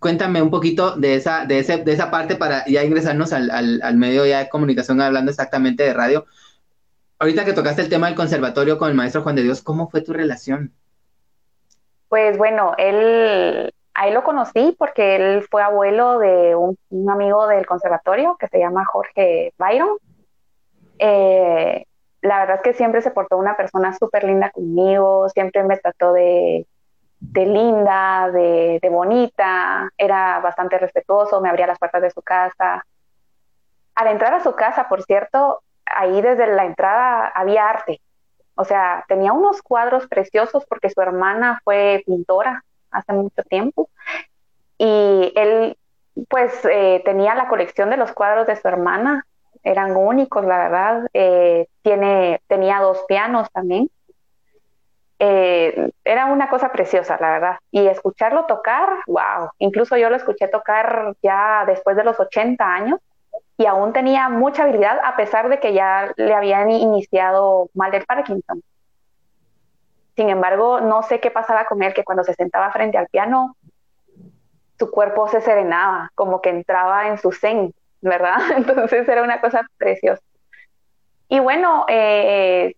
cuéntame un poquito de esa, de ese, de esa parte para ya ingresarnos al, al, medio ya de comunicación hablando exactamente de radio. Ahorita que tocaste el tema del conservatorio con el maestro Juan de Dios, ¿cómo fue tu relación? Pues bueno, él, ahí lo conocí porque él fue abuelo de un, amigo del conservatorio que se llama Jorge Byron. Eh, la verdad es que siempre se portó una persona súper linda conmigo, siempre me trató de, linda, de, de, bonita, era bastante respetuoso, me abría las puertas de su casa. Al entrar a su casa, por cierto, ahí desde la entrada había arte. O sea, tenía unos cuadros preciosos porque su hermana fue pintora hace mucho tiempo y él pues eh, tenía la colección de los cuadros de su hermana, eran únicos, la verdad. Eh, tiene, tenía dos pianos también. Eh, era una cosa preciosa, la verdad. Y escucharlo tocar, wow. Incluso yo lo escuché tocar ya después de los 80 años y aún tenía mucha habilidad a pesar de que ya le habían iniciado mal del Parkinson. Sin embargo, no sé qué pasaba con él, que cuando se sentaba frente al piano, su cuerpo se serenaba, como que entraba en su zen, ¿verdad? Entonces era una cosa preciosa. Y bueno, eh,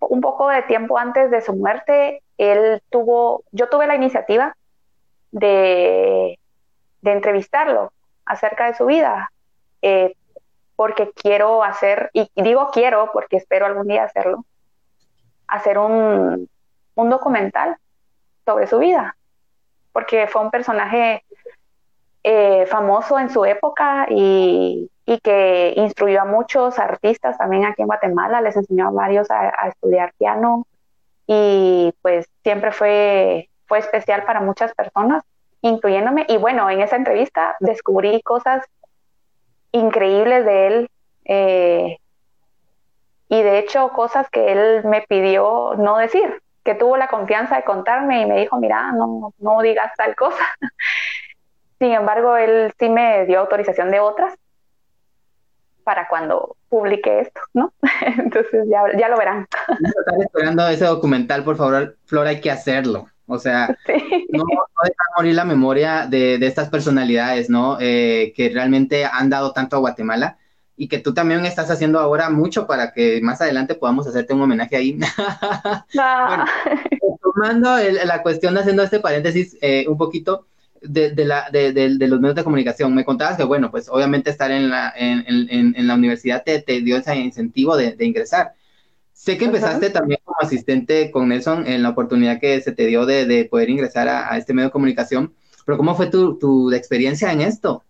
un poco de tiempo antes de su muerte, él tuvo, yo tuve la iniciativa de, de entrevistarlo acerca de su vida. Eh, porque quiero hacer, y digo quiero porque espero algún día hacerlo, hacer un, documental sobre su vida, porque fue un personaje eh, famoso en su época y, que instruyó a muchos artistas también aquí en Guatemala, les enseñó a varios a, a estudiar piano y pues siempre fue, fue especial para muchas personas, incluyéndome. Y bueno, en esa entrevista descubrí cosas increíbles de él. Eh, y de hecho, cosas que él me pidió no decir, que tuvo la confianza de contarme y me dijo, mira, no, no digas tal cosa. Sin embargo, él sí me dio autorización de otras para cuando publique esto, ¿no? Entonces ya, ya lo verán. Están esperando ese documental, por favor, Flora, hay que hacerlo. O sea, no, no dejar morir la memoria de, de estas personalidades, ¿no? Eh, que realmente han dado tanto a Guatemala y que tú también estás haciendo ahora mucho para que más adelante podamos hacerte un homenaje ahí. bueno, tomando la cuestión, haciendo este paréntesis eh, un poquito de, de, la, de, de, los medios de comunicación, me contabas que, bueno, pues obviamente estar en la, en, en, en la universidad te, te, dio ese incentivo de, ingresar. Sé que empezaste también como asistente con Nelson en la oportunidad que se te dio de, poder ingresar a, este medio de comunicación, pero ¿cómo fue tu, tu experiencia en esto?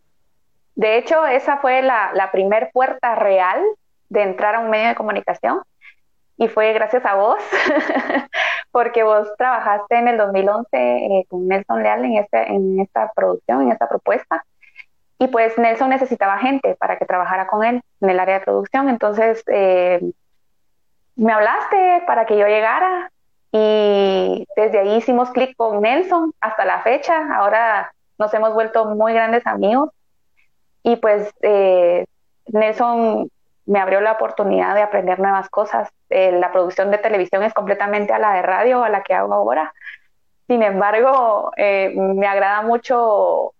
De hecho, esa fue la, la primer puerta real de entrar a un medio de comunicación y fue gracias a vos, porque vos trabajaste en el 2011 eh, con Nelson Leal en, este, en esta producción, en esta propuesta. Y pues Nelson necesitaba gente para que trabajara con él en el área de producción. Entonces, eh, me hablaste para que yo llegara y desde ahí hicimos clic con Nelson hasta la fecha. Ahora nos hemos vuelto muy grandes amigos y pues eh, Nelson me abrió la oportunidad de aprender nuevas cosas. Eh, la producción de televisión es completamente a la de radio, a la que hago ahora. Sin embargo, eh, me agrada mucho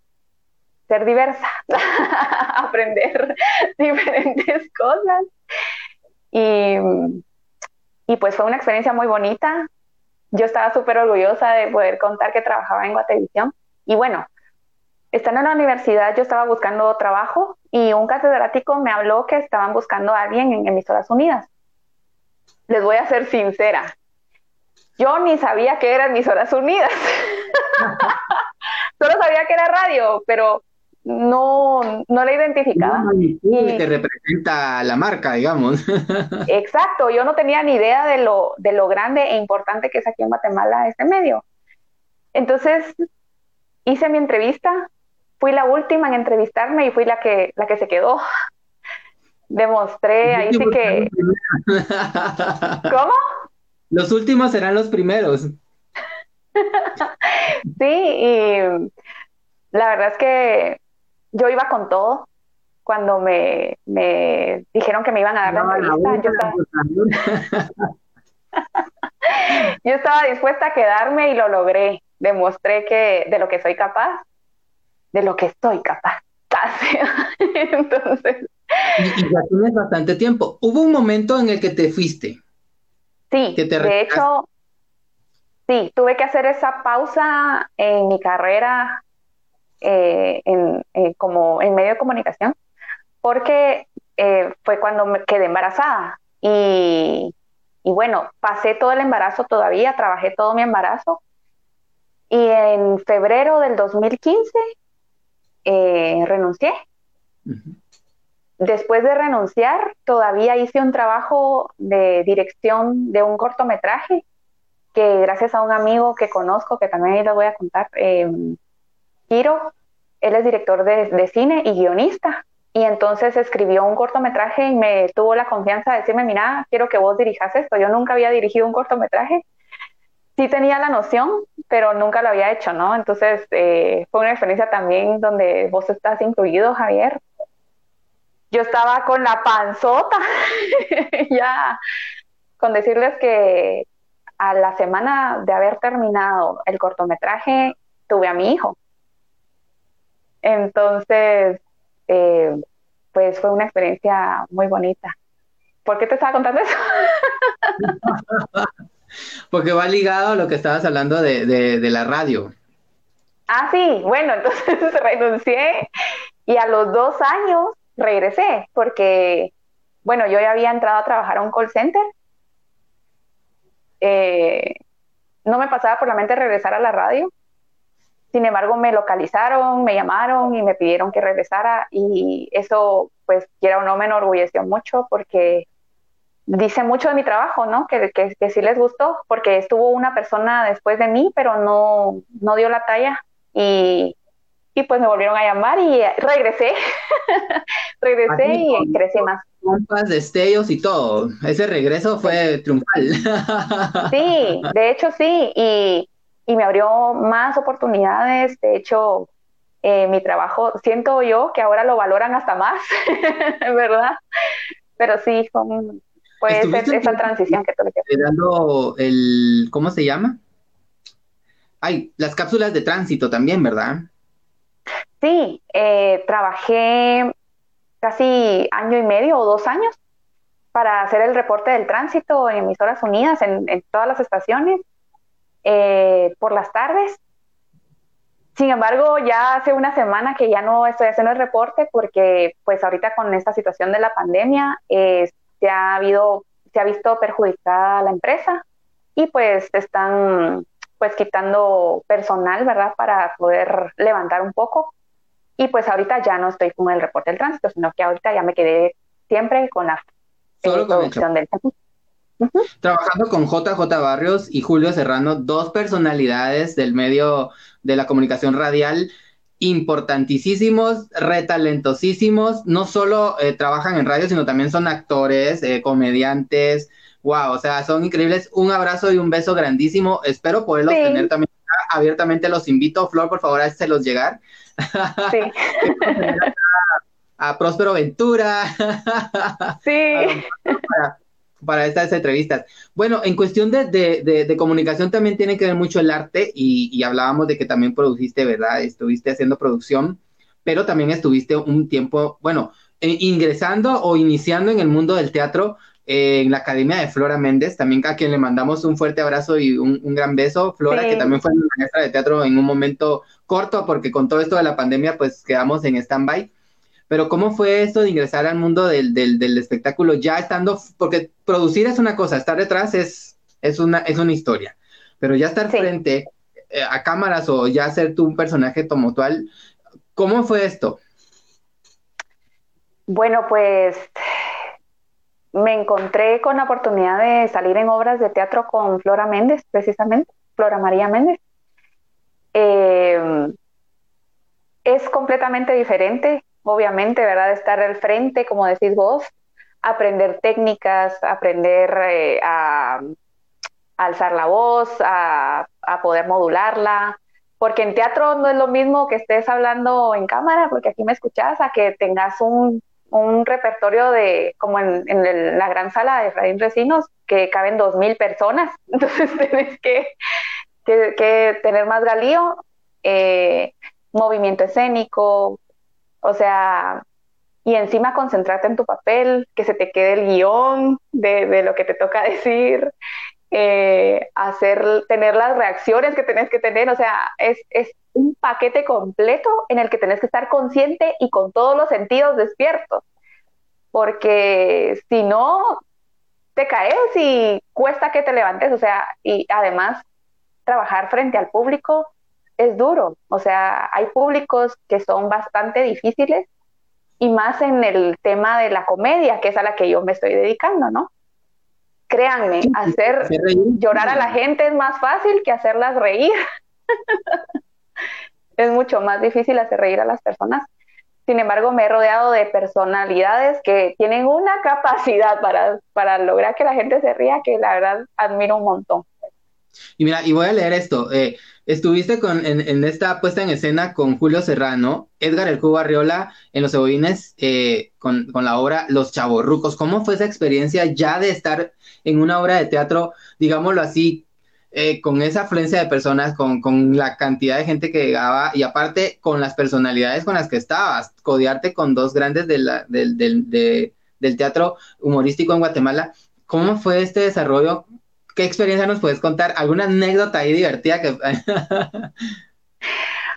ser diversa, aprender diferentes cosas. Y y pues fue una experiencia muy bonita. Yo estaba súper orgullosa de poder contar que trabajaba en Guatevisión. Y bueno, estando en la universidad yo estaba buscando trabajo y un catedrático me habló que estaban buscando a alguien en Emisoras Unidas. Les voy a ser sincera, yo ni sabía que era Emisoras Unidas. Solo sabía que era radio, pero no, no la identificaba. y que representa la marca, digamos. Exacto, yo no tenía ni idea de lo, de lo grande e importante que es aquí en Guatemala este medio. Entonces, hice mi entrevista, fui la última en entrevistarme y fui la que, la que se quedó. Demostré, ahí sí que... ¿Cómo? Los últimos serán los primeros. sí, y la verdad es que yo iba con todo. Cuando me, me dijeron que me iban a dar la entrevista, yo estaba... yo estaba dispuesta a quedarme y lo logré. Demostré que de lo que soy capaz, de lo que estoy capaz. Entonces, y, ya tienes bastante tiempo. Hubo un momento en el que te fuiste. Sí, de hecho, sí, tuve que hacer esa pausa en mi carrera eh, en, eh, como en medio de comunicación, porque eh, fue cuando me quedé embarazada. Y, y bueno, pasé todo el embarazo todavía, trabajé todo mi embarazo. Y en febrero del 2015 renuncié. Después de renunciar, todavía hice un trabajo de dirección de un cortometraje que gracias a un amigo que conozco, que también les voy a contar, eh, Kiro, él es director de, cine y guionista. Y entonces escribió un cortometraje y me tuvo la confianza de decirme, mira, quiero que vos dirijas esto. Yo nunca había dirigido un cortometraje. Sí tenía la noción, pero nunca lo había hecho, ¿no? Entonces eh, fue una experiencia también donde vos estás incluido, Javier, yo estaba con la panzota, ya, con decirles que a la semana de haber terminado el cortometraje, tuve a mi hijo. Entonces, eh, pues fue una experiencia muy bonita. ¿Por qué te estaba contando eso? Porque va ligado a lo que estabas hablando de, de la radio. Ah, sí, bueno, entonces renuncié y a los dos años regresé porque, bueno, yo ya había entrado a trabajar a un call center. Eh, no me pasaba por la mente regresar a la radio. Sin embargo, me localizaron, me llamaron y me pidieron que regresara y eso, pues, quiera o no, me enorgulleció mucho porque dice mucho de mi trabajo, ¿no? Que, que, que, sí les gustó, porque estuvo una persona después de mí, pero no, no dio la talla y y pues me volvieron a llamar y regresé. regresé y crecí más. Destellos y todo. Ese regreso fue triunfal. sí, de hecho sí. Y, y, me abrió más oportunidades. De hecho, eh, mi trabajo, siento yo que ahora lo valoran hasta más, ¿verdad? Pero sí, fue esa, transición que tuve que dando el, ¿cómo se llama? Ay, las cápsulas de tránsito también, ¿verdad? Sí, eh, trabajé casi año y medio o dos años para hacer el reporte del tránsito en emisoras unidas en, todas las estaciones eh, por las tardes. Sin embargo, ya hace una semana que ya no estoy haciendo el reporte porque pues ahorita con esta situación de la pandemia eh, se ha habido, se ha visto perjudicada la empresa y pues están pues quitando personal, ¿verdad? Para poder levantar un poco. Y pues ahorita ya no estoy con el reporte del tránsito, sino que ahorita ya me quedé siempre con la producción del Trabajando con JJ Barrios y Julio Serrano, dos personalidades del medio de la comunicación radial importantísimos, retalentosísimos, no solo eh, trabajan en radio, sino también son actores, eh, comediantes, wow, o sea, son increíbles. Un abrazo y un beso grandísimo. Espero poderlos tener también abiertamente. Los invito, Flor, por favor, a los llegar. Sí. a, Próspero Ventura. sí. Para, estas entrevistas. Bueno, en cuestión de, comunicación también tiene que ver mucho el arte y, hablábamos de que también produciste, ¿verdad? Estuviste haciendo producción, pero también estuviste un tiempo, bueno, eh, ingresando o iniciando en el mundo del teatro en la Academia de Flora Méndez, también a quien le mandamos un fuerte abrazo y un, gran beso. Flora, que también fue maestra de teatro en un momento corto, porque con todo esto de la pandemia, pues quedamos en stand-by. Pero ¿cómo fue esto de ingresar al mundo del, del, espectáculo ya estando, porque producir es una cosa, estar detrás es, es, una, es una historia, pero ya estar frente eh, a cámaras o ya ser tú un personaje tomotual, ¿cómo fue esto? Bueno, pues me encontré con la oportunidad de salir en obras de teatro con Flora Méndez, precisamente, Flora María Méndez. Eh, es completamente diferente, obviamente, ¿verdad? Estar al frente, como decís vos, aprender técnicas, aprender eh, a, alzar la voz, a, poder modularla, porque en teatro no es lo mismo que estés hablando en cámara, porque aquí me escuchas, a que tengas un repertorio de, como en, la gran sala de Efraín Recinos, que caben dos mil personas, entonces que, que, tener más galío, eh, movimiento escénico, o sea, y encima concentrarte en tu papel, que se te quede el guion de, lo que te toca decir, eh, hacer, tener las reacciones que tenés que tener, o sea, es, es un paquete completo en el que tenés que estar consciente y con todos los sentidos despiertos, porque si no, te caes y cuesta que te levantes, o sea, y además trabajar frente al público es duro, o sea, hay públicos que son bastante difíciles y más en el tema de la comedia, que es a la que yo me estoy dedicando, ¿no? Créanme, hacer llorar a la gente es más fácil que hacerlas reír. es mucho más difícil hacer reír a las personas. Sin embargo, me he rodeado de personalidades que tienen una capacidad para, para lograr que la gente se ría que la verdad admiro un montón. Y mira, y voy a leer esto. Eh, estuviste con, en, esta puesta en escena con Julio Serrano, Edgar El Cubo Arriola en Los Cebollines eh, con, la obra Los Chavorrucos. ¿Cómo fue esa experiencia ya de estar en una obra de teatro, digámoslo así, eh, con esa afluencia de personas, con, con, la cantidad de gente que llegaba y aparte con las personalidades con las que estabas, codearte con dos grandes de la, del, del teatro humorístico en Guatemala? ¿Cómo fue este desarrollo? ¿Qué experiencia nos puedes contar? ¿Alguna anécdota ahí divertida que...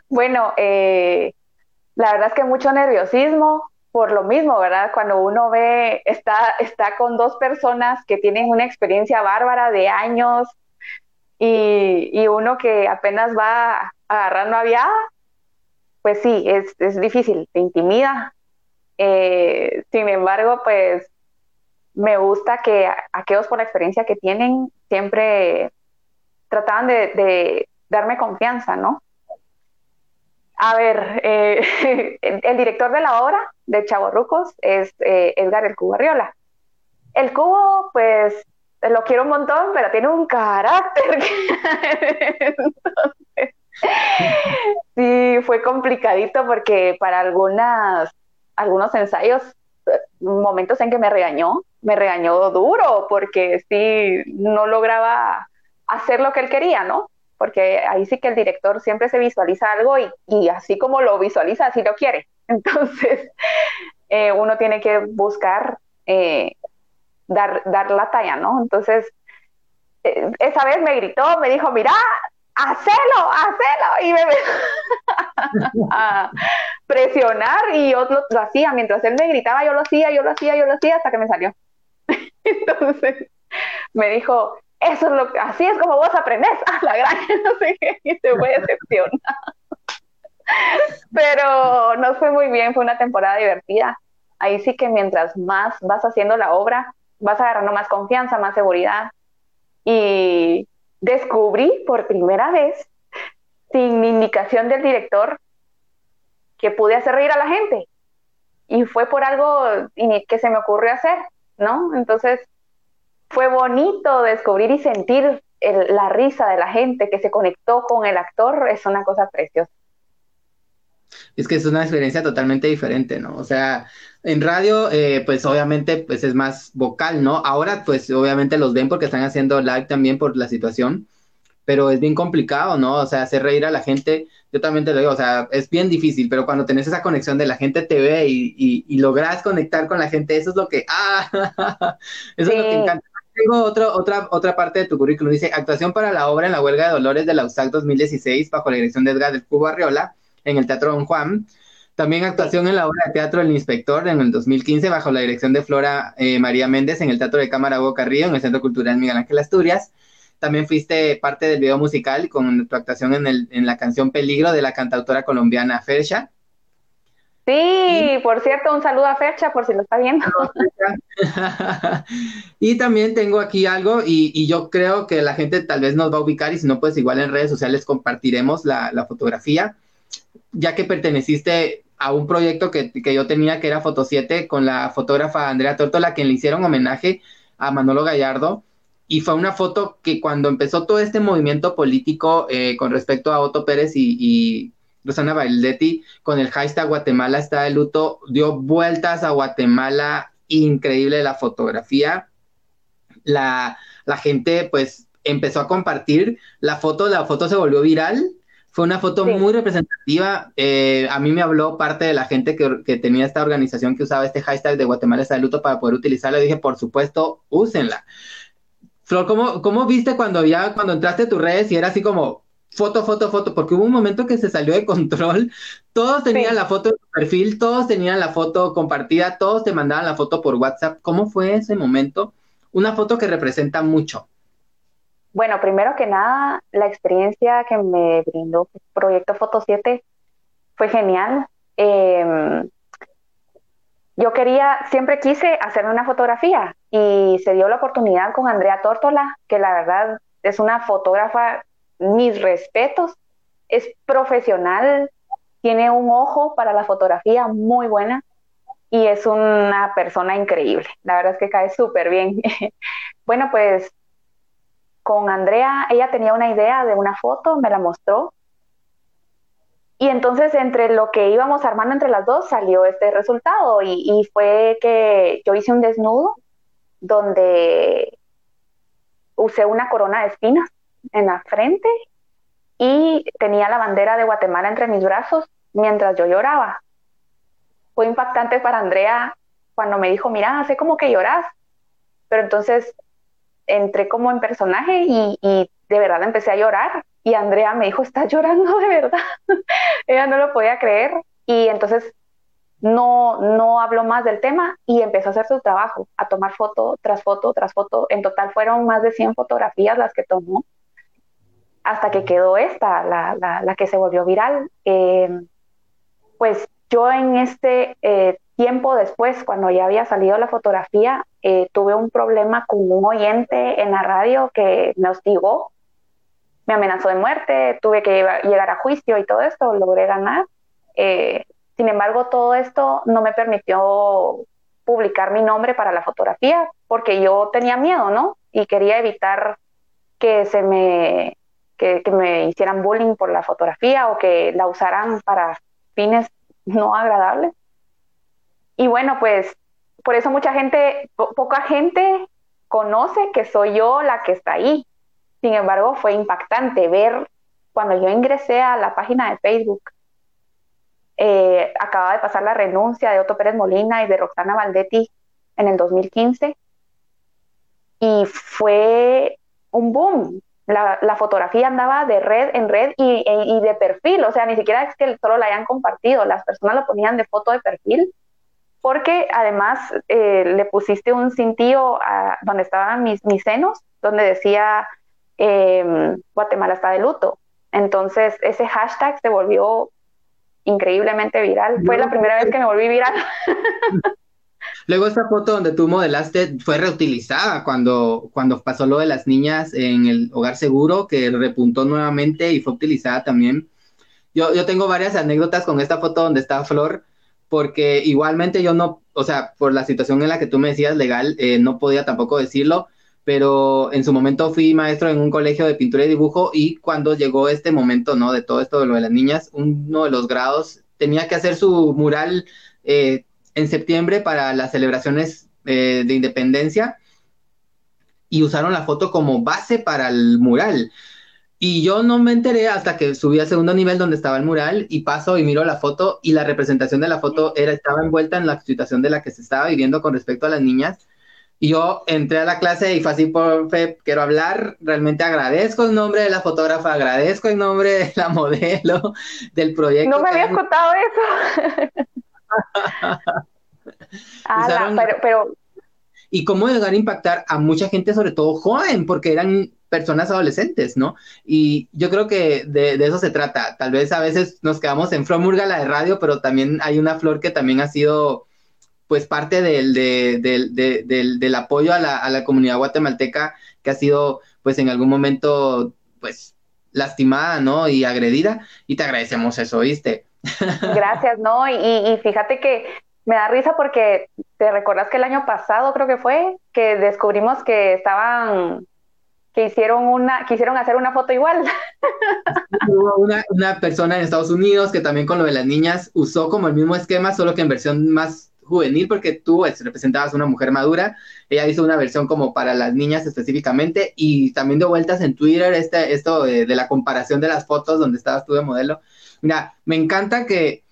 bueno, eh, la verdad es que mucho nerviosismo por lo mismo, ¿verdad? Cuando uno ve, está, está con dos personas que tienen una experiencia bárbara de años y, uno que apenas va agarrando aviada, pues sí, es, es difícil, te intimida. Eh, sin embargo, pues me gusta que aquellos por la experiencia que tienen siempre trataban de, darme confianza, ¿no? A ver, eh, el, director de la obra de Chavorrucos es eh, Edgar El Cubo Arriola. El Cubo, pues, lo quiero un montón, pero tiene un carácter. sí, fue complicadito porque para algunas, algunos ensayos, momentos en que me regañó, me regañó duro porque sí, no lograba hacer lo que él quería, ¿no? Porque ahí sí que el director siempre se visualiza algo y, así como lo visualiza, así lo quiere. Entonces, eh, uno tiene que buscar eh, dar, dar la talla, ¿no? Entonces, eh, esa vez me gritó, me dijo, mira, hacelo, hacelo, y me a presionar y yo lo, hacía, mientras él me gritaba, yo lo hacía, yo lo hacía, yo lo hacía, hasta que me salió. Entonces me dijo, eso es lo que, así es como vos aprendes, a la gran, no sé qué, y se fue decepcionado. Pero nos fue muy bien, fue una temporada divertida. Ahí sí que mientras más vas haciendo la obra, vas agarrando más confianza, más seguridad. Y descubrí por primera vez, sin indicación del director, que pude hacer reír a la gente. Y fue por algo que se me ocurrió hacer. ¿No? Entonces, fue bonito descubrir y sentir la risa de la gente que se conectó con el actor, es una cosa preciosa. Es que es una experiencia totalmente diferente, ¿no? O sea, en radio, eh, pues obviamente, pues es más vocal, ¿no? Ahora, pues obviamente los ven porque están haciendo live también por la situación, pero es bien complicado, ¿no? O sea, hacer reír a la gente, yo también te lo digo, o sea, es bien difícil, pero cuando tenés esa conexión de la gente te ve y, y, logras conectar con la gente, eso es lo que, ah, eso es lo que encanta. Tengo otro, otra, otra parte de tu currículum, dice, actuación para la obra en la huelga de Dolores de la USAC 2016, bajo la dirección de Edgar del Cubo Arriola, en el Teatro Don Juan. También actuación en la obra de teatro El Inspector en el 2015, bajo la dirección de Flora eh, María Méndez, en el Teatro de Cámara Hugo Carrillo, en el Centro Cultural Miguel Ángel Asturias. También fuiste parte del video musical con tu actuación en, el, en la canción Peligro de la cantautora colombiana Fersha. Sí, por cierto, un saludo a Fecha por si lo está viendo. y también tengo aquí algo y, yo creo que la gente tal vez nos va a ubicar y si no, pues igual en redes sociales compartiremos la, fotografía, ya que perteneciste a un proyecto que, que, yo tenía que era Foto 7 con la fotógrafa Andrea Tortola, quien le hicieron homenaje a Manolo Gallardo y fue una foto que cuando empezó todo este movimiento político eh, con respecto a Otto Pérez y, Rosana Bailetti, con el hashtag Guatemala está de luto, dio vueltas a Guatemala, increíble la fotografía. La, la gente pues empezó a compartir la foto, la foto se volvió viral, Fue una foto muy representativa. Eh, a mí me habló parte de la gente que, tenía esta organización que usaba este hashtag de Guatemala está de luto para poder utilizarla. dije, por supuesto, úsenla. Flor, ¿cómo, ¿cómo viste cuando ya, cuando entraste a tus redes y era así como foto, foto, foto? Porque hubo un momento que se salió de control. Todos tenían la foto de tu perfil, todos tenían la foto compartida, todos te mandaban la foto por WhatsApp. ¿Cómo fue ese momento? Una foto que representa mucho. Bueno, primero que nada, la experiencia que me brindó Proyecto Foto 7 fue genial. Em, yo quería, siempre quise hacerme una fotografía y se dio la oportunidad con Andrea Tórtola, que la verdad es una fotógrafa, mis respetos, es profesional, tiene un ojo para la fotografía muy buena y es una persona increíble. La verdad es que cae súper bien. bueno, pues con Andrea, ella tenía una idea de una foto, me la mostró. Y entonces entre lo que íbamos armando entre las dos salió este resultado y, fue que yo hice un desnudo donde usé una corona de espinas en la frente y tenía la bandera de Guatemala entre mis brazos mientras yo lloraba. Fue impactante para Andrea cuando me dijo, mira, sé como que lloras. Pero entonces entré como en personaje y, de verdad empecé a llorar. Y Andrea me dijo, ¿estás llorando de verdad? Ella no lo podía creer. Y entonces no, no habló más del tema y empezó a hacer su trabajo, a tomar foto tras foto tras foto. En total fueron más de 100 fotografías las que tomó, hasta que quedó esta, la, la, que se volvió viral. Eh, pues yo en este eh, tiempo después, cuando ya había salido la fotografía, eh, tuve un problema con un oyente en la radio que me hostigó, me amenazó de muerte, tuve que llegar a juicio y todo esto, logré ganar. Eh, sin embargo, todo esto no me permitió publicar mi nombre para la fotografía porque yo tenía miedo, ¿no? Y quería evitar que se me que, que me hicieran bullying por la fotografía o que la usaran para fines no agradables. Y bueno, pues por eso mucha gente, poca gente conoce que soy yo la que está ahí. Sin embargo, fue impactante ver cuando yo ingresé a la página de Facebook. Eh, acaba de pasar la renuncia de Otto Pérez Molina y de Roxana Valdetti en el 2015 y fue un boom. La, fotografía andaba de red en red y, y, de perfil, o sea, ni siquiera es que solo la hayan compartido, las personas lo ponían de foto de perfil porque además eh, le pusiste un cintillo donde estaban mis, mis senos, donde decía em, Guatemala está de luto. Entonces ese hashtag se volvió increíblemente viral. Fue la primera vez que me volví viral. Luego esta foto donde tú modelaste fue reutilizada cuando, cuando pasó lo de las niñas en el hogar seguro, que repuntó nuevamente y fue utilizada también. Yo, yo tengo varias anécdotas con esta foto donde está Flor porque igualmente yo no, o sea, por la situación en la que tú me decías legal, eh, no podía tampoco decirlo, pero en su momento fui maestro en un colegio de pintura y dibujo y cuando llegó este momento, ¿no? De todo esto de lo de las niñas, uno de los grados tenía que hacer su mural eh, en septiembre para las celebraciones eh, de independencia y usaron la foto como base para el mural. Y yo no me enteré hasta que subí al segundo nivel donde estaba el mural y paso y miro la foto y la representación de la foto era, estaba envuelta en la situación de la que se estaba viviendo con respecto a las niñas. Y yo entré a la clase y fue así, por fe, quiero hablar, realmente agradezco el nombre de la fotógrafa, agradezco el nombre de la modelo del proyecto. No me habías contado eso. pero, pero... Y cómo llegar a impactar a mucha gente, sobre todo joven, porque eran personas adolescentes, ¿no? Y yo creo que de, eso se trata. Tal vez a veces nos quedamos en Flor Murgala de radio, pero también hay una flor que también ha sido pues parte del, del, apoyo a la, a la, comunidad guatemalteca que ha sido pues en algún momento pues lastimada, ¿no? Y agredida. Y te agradecemos eso, ¿viste? Gracias, ¿no? Y, y fíjate que me da risa porque te recuerdas que el año pasado creo que fue que descubrimos que estaban que hicieron una, quisieron hacer una foto igual. Hubo una, persona en Estados Unidos que también con lo de las niñas usó como el mismo esquema, solo que en versión más juvenil porque tú pues, representabas una mujer madura. Ella hizo una versión como para las niñas específicamente y también de vueltas en Twitter este, esto de, la comparación de las fotos donde estabas tú de modelo. Mira, me encanta que,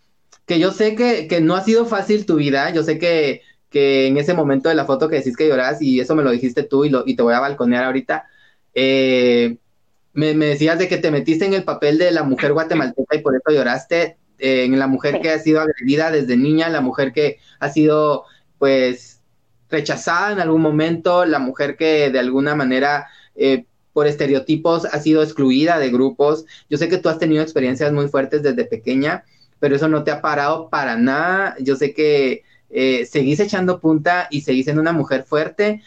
que yo sé que, que no ha sido fácil tu vida, yo sé que, que en ese momento de la foto que decís que lloras y eso me lo dijiste tú y, lo, y te voy a balconear ahorita, eh, me, decías de que te metiste en el papel de la mujer guatemalteca y por eso lloraste, eh, en la mujer que ha sido agredida desde niña, la mujer que ha sido, pues, rechazada en algún momento, la mujer que de alguna manera, eh, por estereotipos, ha sido excluida de grupos. Yo sé que tú has tenido experiencias muy fuertes desde pequeña, pero eso no te ha parado para nada. Yo sé que eh, seguís echando punta y seguís siendo una mujer fuerte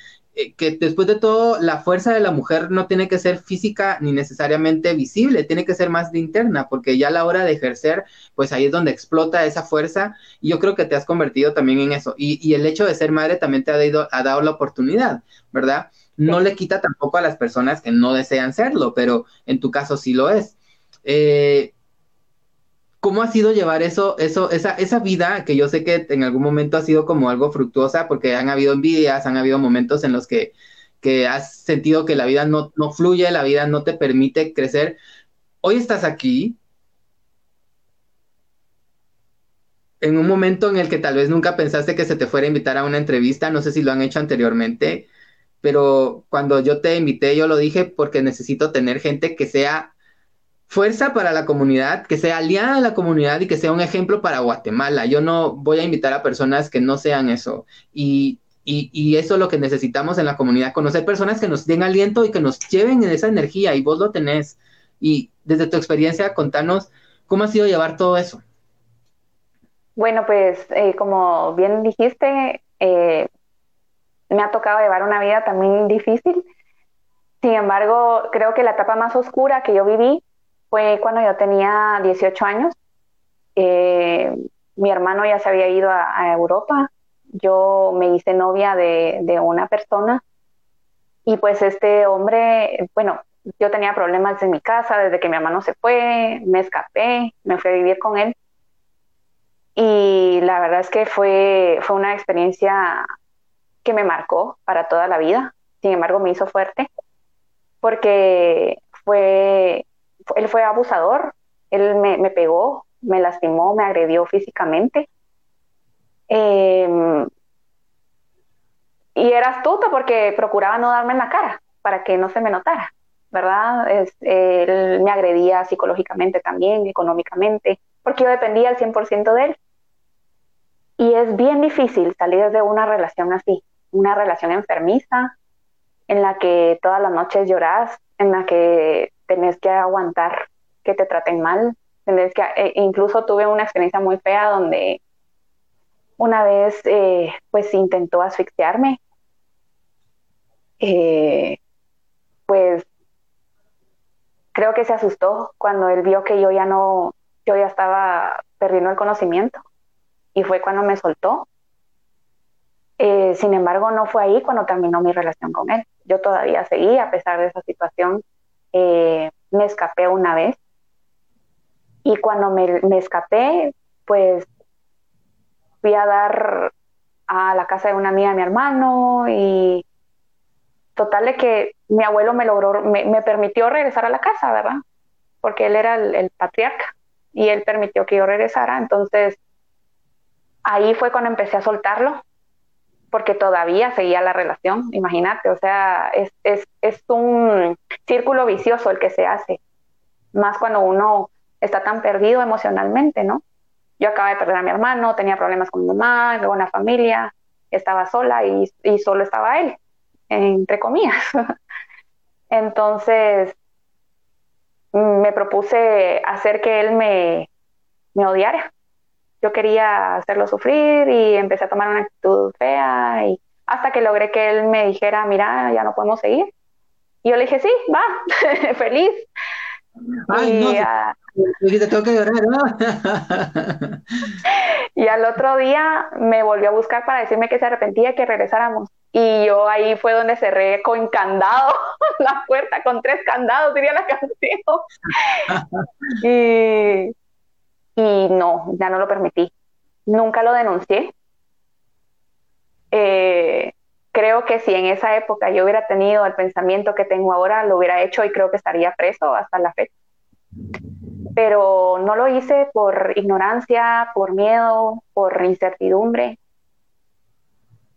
que después de todo, la fuerza de la mujer no tiene que ser física ni necesariamente visible, tiene que ser más de interna, porque ya a la hora de ejercer, pues ahí es donde explota esa fuerza. Y yo creo que te has convertido también en eso. Y, el hecho de ser madre también te ha, ha dado la oportunidad, ¿verdad? No le quita tampoco a las personas que no desean serlo, pero en tu caso sí lo es. Eh, ¿Cómo ha sido llevar eso, eso, esa, esa vida que yo sé que en algún momento ha sido como algo fructuosa porque han habido envidias, han habido momentos en los que, que has sentido que la vida no, no fluye, la vida no te permite crecer. Hoy estás aquí en un momento en el que tal vez nunca pensaste que se te fuera a invitar a una entrevista, no sé si lo han hecho anteriormente, pero cuando yo te invité, yo lo dije porque necesito tener gente que sea fuerza para la comunidad, que sea aliada a la comunidad y que sea un ejemplo para Guatemala. Yo no voy a invitar a personas que no sean eso. Y, y, eso es lo que necesitamos en la comunidad, conocer personas que nos den aliento y que nos lleven en esa energía y vos lo tenés. Y desde tu experiencia, contanos cómo ha sido llevar todo eso. Bueno, pues eh, como bien dijiste, eh, me ha tocado llevar una vida también difícil. Sin embargo, creo que la etapa más oscura que yo viví fue cuando yo tenía 18 años. Eh, mi hermano ya se había ido a, Europa. Yo me hice novia de, de, una persona y pues este hombre, bueno, yo tenía problemas en mi casa desde que mi hermano se fue, me escapé, me fui a vivir con él. Y la verdad es que fue, fue una experiencia que me marcó para toda la vida. Sin embargo, me hizo fuerte porque fue él fue abusador, él me, pegó, me lastimó, me agredió físicamente. Em, y era astuto porque procuraba no darme en la cara para que no se me notara, ¿verdad? él me agredía psicológicamente también, económicamente, porque yo dependía al 100% de él. Y es bien difícil salir de una relación así, una relación enfermiza, en la que todas las noches lloras, en la que tenés que aguantar que te traten mal, tenés que, eh, incluso tuve una experiencia muy fea donde una vez eh, pues intentó asfixiarme, eh, pues creo que se asustó cuando él vio que yo ya no, yo ya estaba perdiendo el conocimiento y fue cuando me soltó. sin embargo, no fue ahí cuando terminó mi relación con él. Yo todavía seguí a pesar de esa situación eh, me escapé una vez. Y cuando me, escapé, pues fui a dar a la casa de una amiga de mi hermano y total de que mi abuelo me logró, me, permitió regresar a la casa, ¿verdad? Porque él era el, patriarca y él permitió que yo regresara. Entonces, ahí fue cuando empecé a soltarlo porque todavía seguía la relación, imagínate, o sea, es, es, es, un círculo vicioso el que se hace, más cuando uno está tan perdido emocionalmente, ¿no? Yo acababa de perder a mi hermano, tenía problemas con mi mamá, luego una familia, estaba sola y, y solo estaba él, entre comillas. Entonces, me propuse hacer que él me, me odiara yo quería hacerlo sufrir y empecé a tomar una actitud fea y hasta que logré que él me dijera, mira, ya no podemos seguir. Y yo le dije, sí, va, feliz. y, no, te tengo que llorar, ¿no? y al otro día me volvió a buscar para decirme que se arrepentía y que regresáramos. Y yo ahí fue donde cerré con candado la puerta, con tres candados, diría la canción. y y no, ya no lo permití. Nunca lo denuncié. Eh, creo que si en esa época yo hubiera tenido el pensamiento que tengo ahora, lo hubiera hecho y creo que estaría preso hasta la fecha. Pero no lo hice por ignorancia, por miedo, por incertidumbre.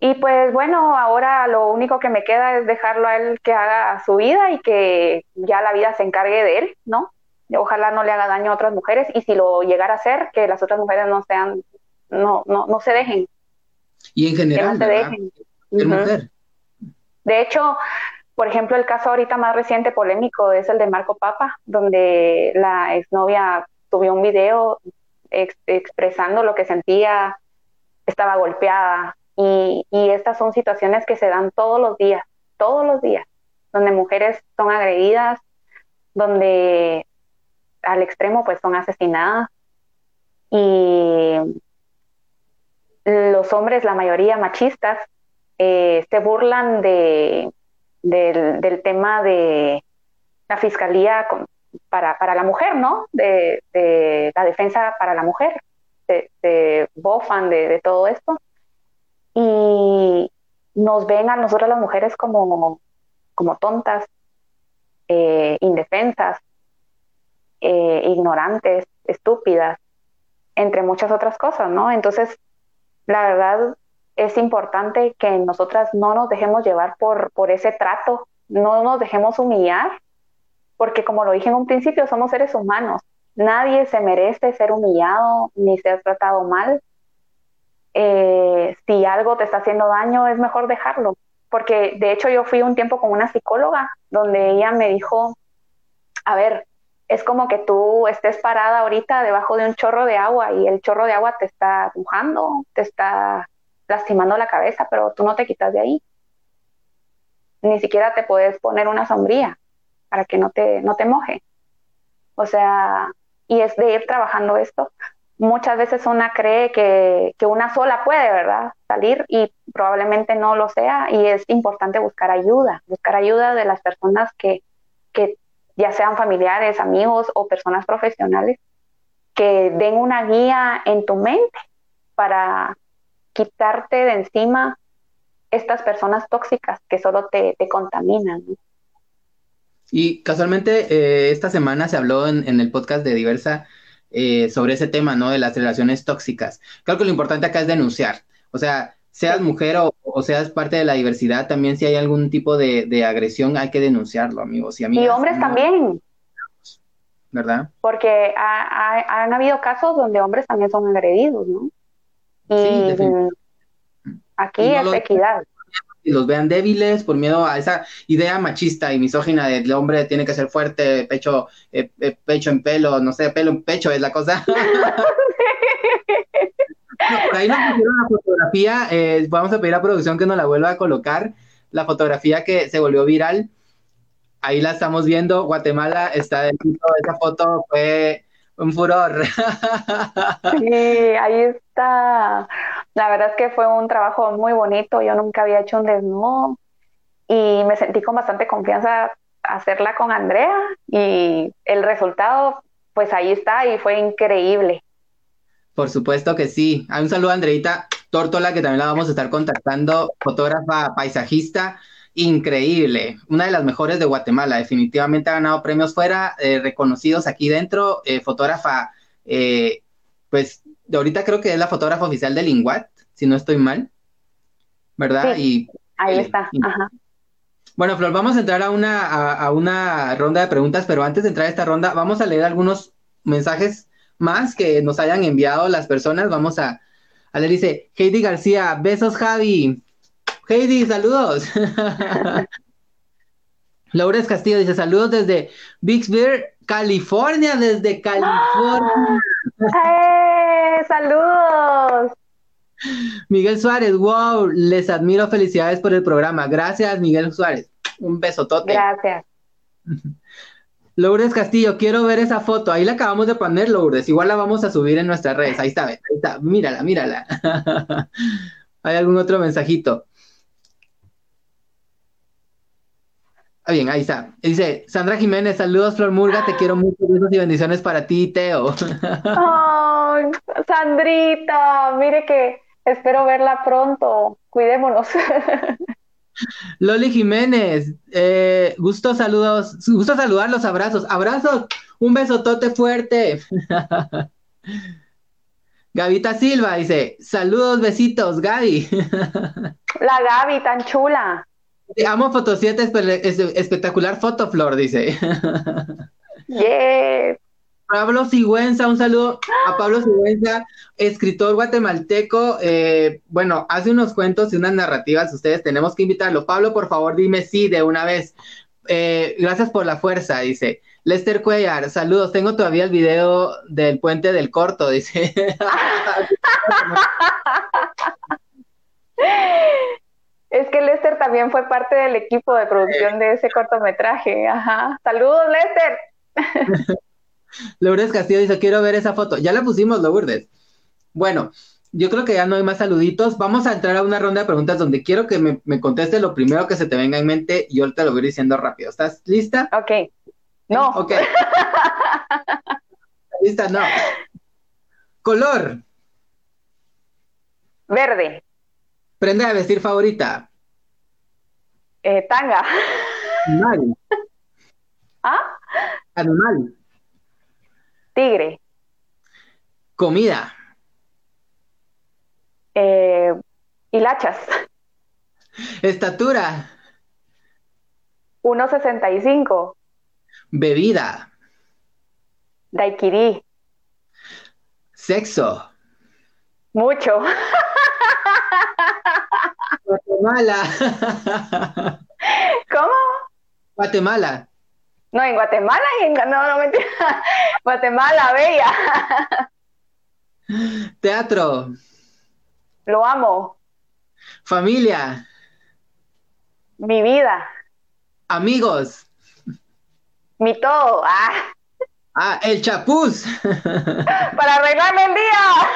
Y pues bueno, ahora lo único que me queda es dejarlo a él que haga su vida y que ya la vida se encargue de él, ¿no? Ojalá no le haga daño a otras mujeres y si lo llegara a hacer, que las otras mujeres no sean, no, no, no se dejen. Y en general, no se dejen. De hecho, por ejemplo, el caso ahorita más reciente polémico es el de Marco Papa, donde la exnovia subió un video expresando lo que sentía, estaba golpeada. Y, y estas son situaciones que se dan todos los días, todos los días, donde mujeres son agredidas, donde al extremo pues son asesinadas y los hombres, la mayoría machistas, eh, se burlan de, del, tema de la fiscalía para, para, la mujer, ¿no? De, la defensa para la mujer. Se, bofan de, todo esto y nos ven a nosotras las mujeres como, como tontas, eh, indefensas, eh, ignorantes, estúpidas, entre muchas otras cosas, ¿no? Entonces, la verdad, es importante que nosotras no nos dejemos llevar por, por ese trato, no nos dejemos humillar, porque como lo dije en un principio, somos seres humanos. Nadie se merece ser humillado ni ser tratado mal. Eh, si algo te está haciendo daño, es mejor dejarlo. Porque de hecho yo fui un tiempo con una psicóloga donde ella me dijo, a ver, es como que tú estés parada ahorita debajo de un chorro de agua y el chorro de agua te está mojando, te está lastimando la cabeza, pero tú no te quitas de ahí. Ni siquiera te puedes poner una sombría para que no te, no te moje. O sea, y es de ir trabajando esto. Muchas veces una cree que, que una sola puede, ¿verdad? Salir y probablemente no lo sea y es importante buscar ayuda, buscar ayuda de las personas que, que ya sean familiares, amigos o personas profesionales, que den una guía en tu mente para quitarte de encima estas personas tóxicas que solo te, contaminan. Y casualmente eh, esta semana se habló en, el podcast de Diversa eh, sobre ese tema, ¿no? De las relaciones tóxicas. Creo que lo importante acá es denunciar. O sea, seas mujer o, seas parte de la diversidad, también si hay algún tipo de, agresión hay que denunciarlo, amigos y amigas. Y hombres también. ¿Verdad? Porque han habido casos donde hombres también son agredidos, ¿no? Y aquí es equidad. Y los vean débiles por miedo a esa idea machista y misógina de el hombre tiene que ser fuerte, pecho, eh, eh, pecho en pelo, no sé, pelo en pecho es la cosa. por ahí nos pusieron la fotografía, eh, vamos a pedir a producción que nos la vuelva a colocar, la fotografía que se volvió viral, ahí la estamos viendo, Guatemala está dentro, esa foto fue un furor. Sí, ahí está. La verdad es que fue un trabajo muy bonito, yo nunca había hecho un desnudo y me sentí con bastante confianza hacerla con Andrea y el resultado, pues ahí está y fue increíble. Por supuesto que sí. Hay un saludo a Andreita Tórtola, que también la vamos a estar contactando, fotógrafa paisajista, increíble, una de las mejores de Guatemala, definitivamente ha ganado premios fuera, eh, reconocidos aquí dentro, eh, fotógrafa, eh, pues de ahorita creo que es la fotógrafa oficial de Linguat, si no estoy mal, ¿verdad? y, ahí está, ajá. Bueno, Flor, vamos a entrar a una, a una ronda de preguntas, pero antes de entrar a esta ronda, vamos a leer algunos mensajes más que nos hayan enviado las personas. Vamos a, a leer, dice Heidi García, besos Javi. Heidi, saludos. Laures Castillo dice saludos desde Big California, desde California. ¡Eh! ¡Saludos! Miguel Suárez, wow, les admiro, felicidades por el programa. Gracias, Miguel Suárez. Un besotote. Gracias. Lourdes Castillo, quiero ver esa foto. Ahí la acabamos de poner, Lourdes. Igual la vamos a subir en nuestras redes. Ahí está, ahí está. Mírala, mírala. ¿Hay algún otro mensajito? Ah, bien, ahí está. Dice, Sandra Jiménez, saludos Flor Murga, te quiero mucho, besos y bendiciones para ti, Teo. Ay, Sandrita, mire que Espero verla pronto. Cuidémonos. Loli Jiménez, eh, gusto saludos, gusto saludar los abrazos, abrazos, un besotote fuerte. Gavita Silva dice, saludos, besitos, Gaby. La Gaby, tan chula. Amo Foto 7, espectacular Fotoflor, dice. Yeah. Pablo Sigüenza, un saludo a Pablo Sigüenza, escritor guatemalteco. Eh, bueno, hace unos cuentos y unas narrativas, ustedes tenemos que invitarlo. Pablo, por favor, dime sí de una vez. Eh, gracias por la fuerza, dice. Lester Cuellar, saludos. Tengo todavía el video del puente del corto, dice. Es que Lester también fue parte del equipo de producción de ese cortometraje. Ajá. Saludos, Lester. Lourdes Castillo dice, quiero ver esa foto. Ya la pusimos, Lourdes. Bueno, yo creo que ya no hay más saluditos. Vamos a entrar a una ronda de preguntas donde quiero que me, me conteste lo primero que se te venga en mente y yo te lo voy diciendo rápido. ¿Estás lista? Ok. No. Ok. lista, no. Color. Verde. Prenda de vestir favorita. Eh, tanga. Animal. ¿Ah? Animal. Tigre. Comida. Eh, hilachas. Estatura. 1.65. Bebida. Daiquiri. Sexo. Mucho. Guatemala. ¿Cómo? Guatemala. No, en Guatemala en... No, no mentira. Guatemala, bella. Teatro. Lo amo. Familia. Mi vida. Amigos. Mi todo. Ah, Ah, el chapuz. para arreglarme el día.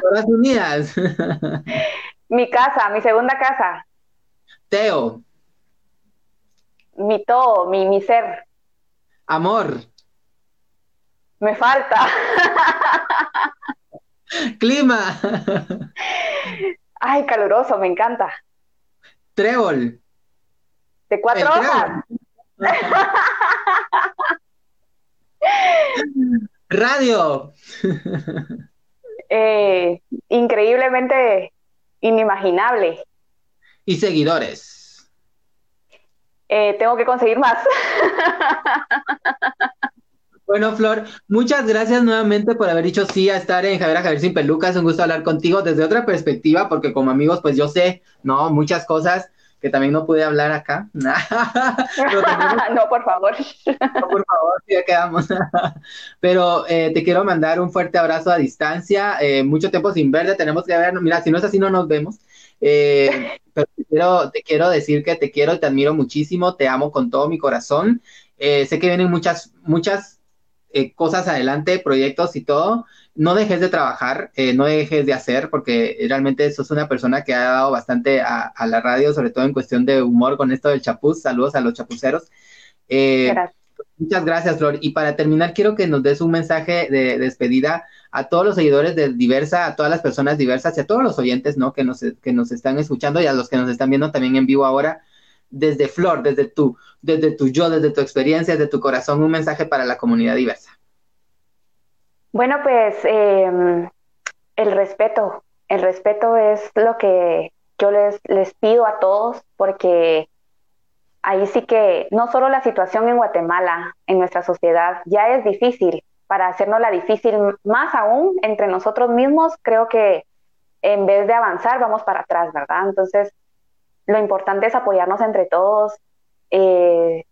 Todas unidas. Mi casa, mi segunda casa. Teo. Mi todo, mi, mi ser. Amor. Me falta. Clima. Ay, caluroso, me encanta. Trébol. De cuatro El hojas. Radio. Eh, increíblemente inimaginable. Y seguidores. Eh, tengo que conseguir más. Bueno, Flor, muchas gracias nuevamente por haber dicho sí a estar en Javier a Javier sin pelucas. Un gusto hablar contigo desde otra perspectiva, porque como amigos, pues yo sé, ¿no? Muchas cosas que también no pude hablar acá. No, por favor. No, por favor, ya quedamos. Pero eh, te quiero mandar un fuerte abrazo a distancia. eh, mucho tiempo sin verte, tenemos que ver. Mira, si no es así, no nos vemos. Eh, pero te quiero, te quiero decir que te quiero te admiro muchísimo. Te amo con todo mi corazón. Eh, sé que vienen muchas, muchas eh, cosas adelante, proyectos y todo. No dejes de trabajar, eh, no dejes de hacer, porque realmente sos una persona que ha dado bastante a, a la radio, sobre todo en cuestión de humor con esto del chapuz. Saludos a los chapuceros. Eh, Gracias. Muchas gracias, Flor. Y para terminar, quiero que nos des un mensaje de despedida a todos los seguidores de Diversa, a todas las personas diversas y a todos los oyentes, ¿no? Que nos, que nos están escuchando y a los que nos están viendo también en vivo ahora. Desde Flor, desde tu, desde tu yo, desde tu experiencia, desde tu corazón, un mensaje para la comunidad diversa. Bueno, pues eh, el respeto, el respeto es lo que yo les, les pido a todos porque ahí sí que no solo la situación en Guatemala, en nuestra sociedad, ya es difícil. Para hacernos la difícil más aún entre nosotros mismos, creo que en vez de avanzar vamos para atrás, ¿verdad? Entonces, lo importante es apoyarnos entre todos eh,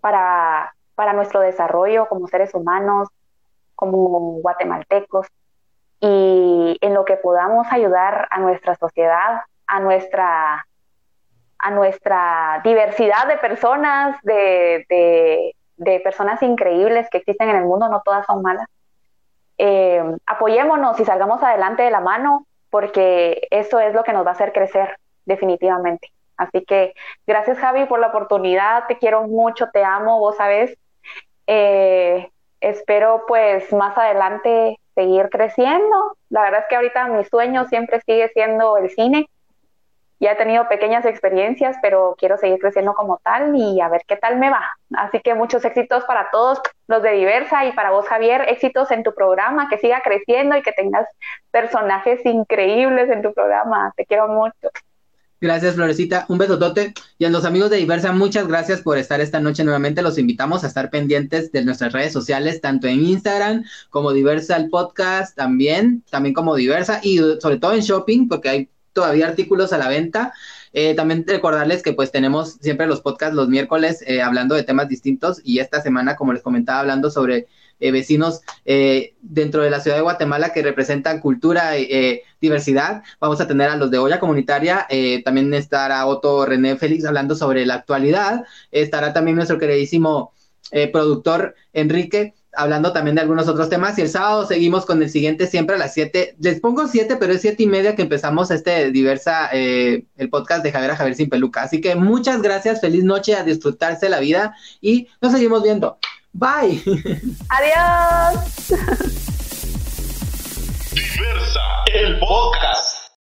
para, para nuestro desarrollo como seres humanos, como guatemaltecos y en lo que podamos ayudar a nuestra sociedad, a nuestra, a nuestra diversidad de personas, de, de, personas increíbles que existen en el mundo, no todas son malas. Eh, apoyémonos y salgamos adelante de la mano, porque eso es lo que nos va a hacer crecer definitivamente. Así que gracias Javi por la oportunidad, te quiero mucho, te amo, vos sabes. Eh, espero pues más adelante seguir creciendo. La verdad es que ahorita mi sueño siempre sigue siendo el cine. Ya he tenido pequeñas experiencias, pero quiero seguir creciendo como tal y a ver qué tal me va. Así que muchos éxitos para todos los de Diversa y para vos, Javier, éxitos en tu programa, que siga creciendo y que tengas personajes increíbles en tu programa. Te quiero mucho. Gracias, Florecita. Un besotote. Y a los amigos de Diversa, muchas gracias por estar esta noche nuevamente. Los invitamos a estar pendientes de nuestras redes sociales, tanto en Instagram como Diversa el podcast, también, también como Diversa, y sobre todo en shopping, porque hay todavía artículos a la venta. Eh, también recordarles que pues tenemos siempre los podcasts los miércoles eh, hablando de temas distintos y esta semana, como les comentaba, hablando sobre eh, vecinos eh, dentro de la ciudad de Guatemala que representan cultura y eh, diversidad. Vamos a tener a los de olla comunitaria, también estará Otto René Félix hablando sobre la actualidad, estará también nuestro queridísimo productor Enrique hablando también de algunos otros temas. Y el sábado seguimos con el siguiente siempre a las 7. Les pongo 7, pero es siete y media que empezamos este diversa, el podcast de Javier a Javier sin peluca. Así que muchas gracias, feliz noche, a disfrutarse la vida y nos seguimos viendo. Bye. Adiós. Diversa, el podcast.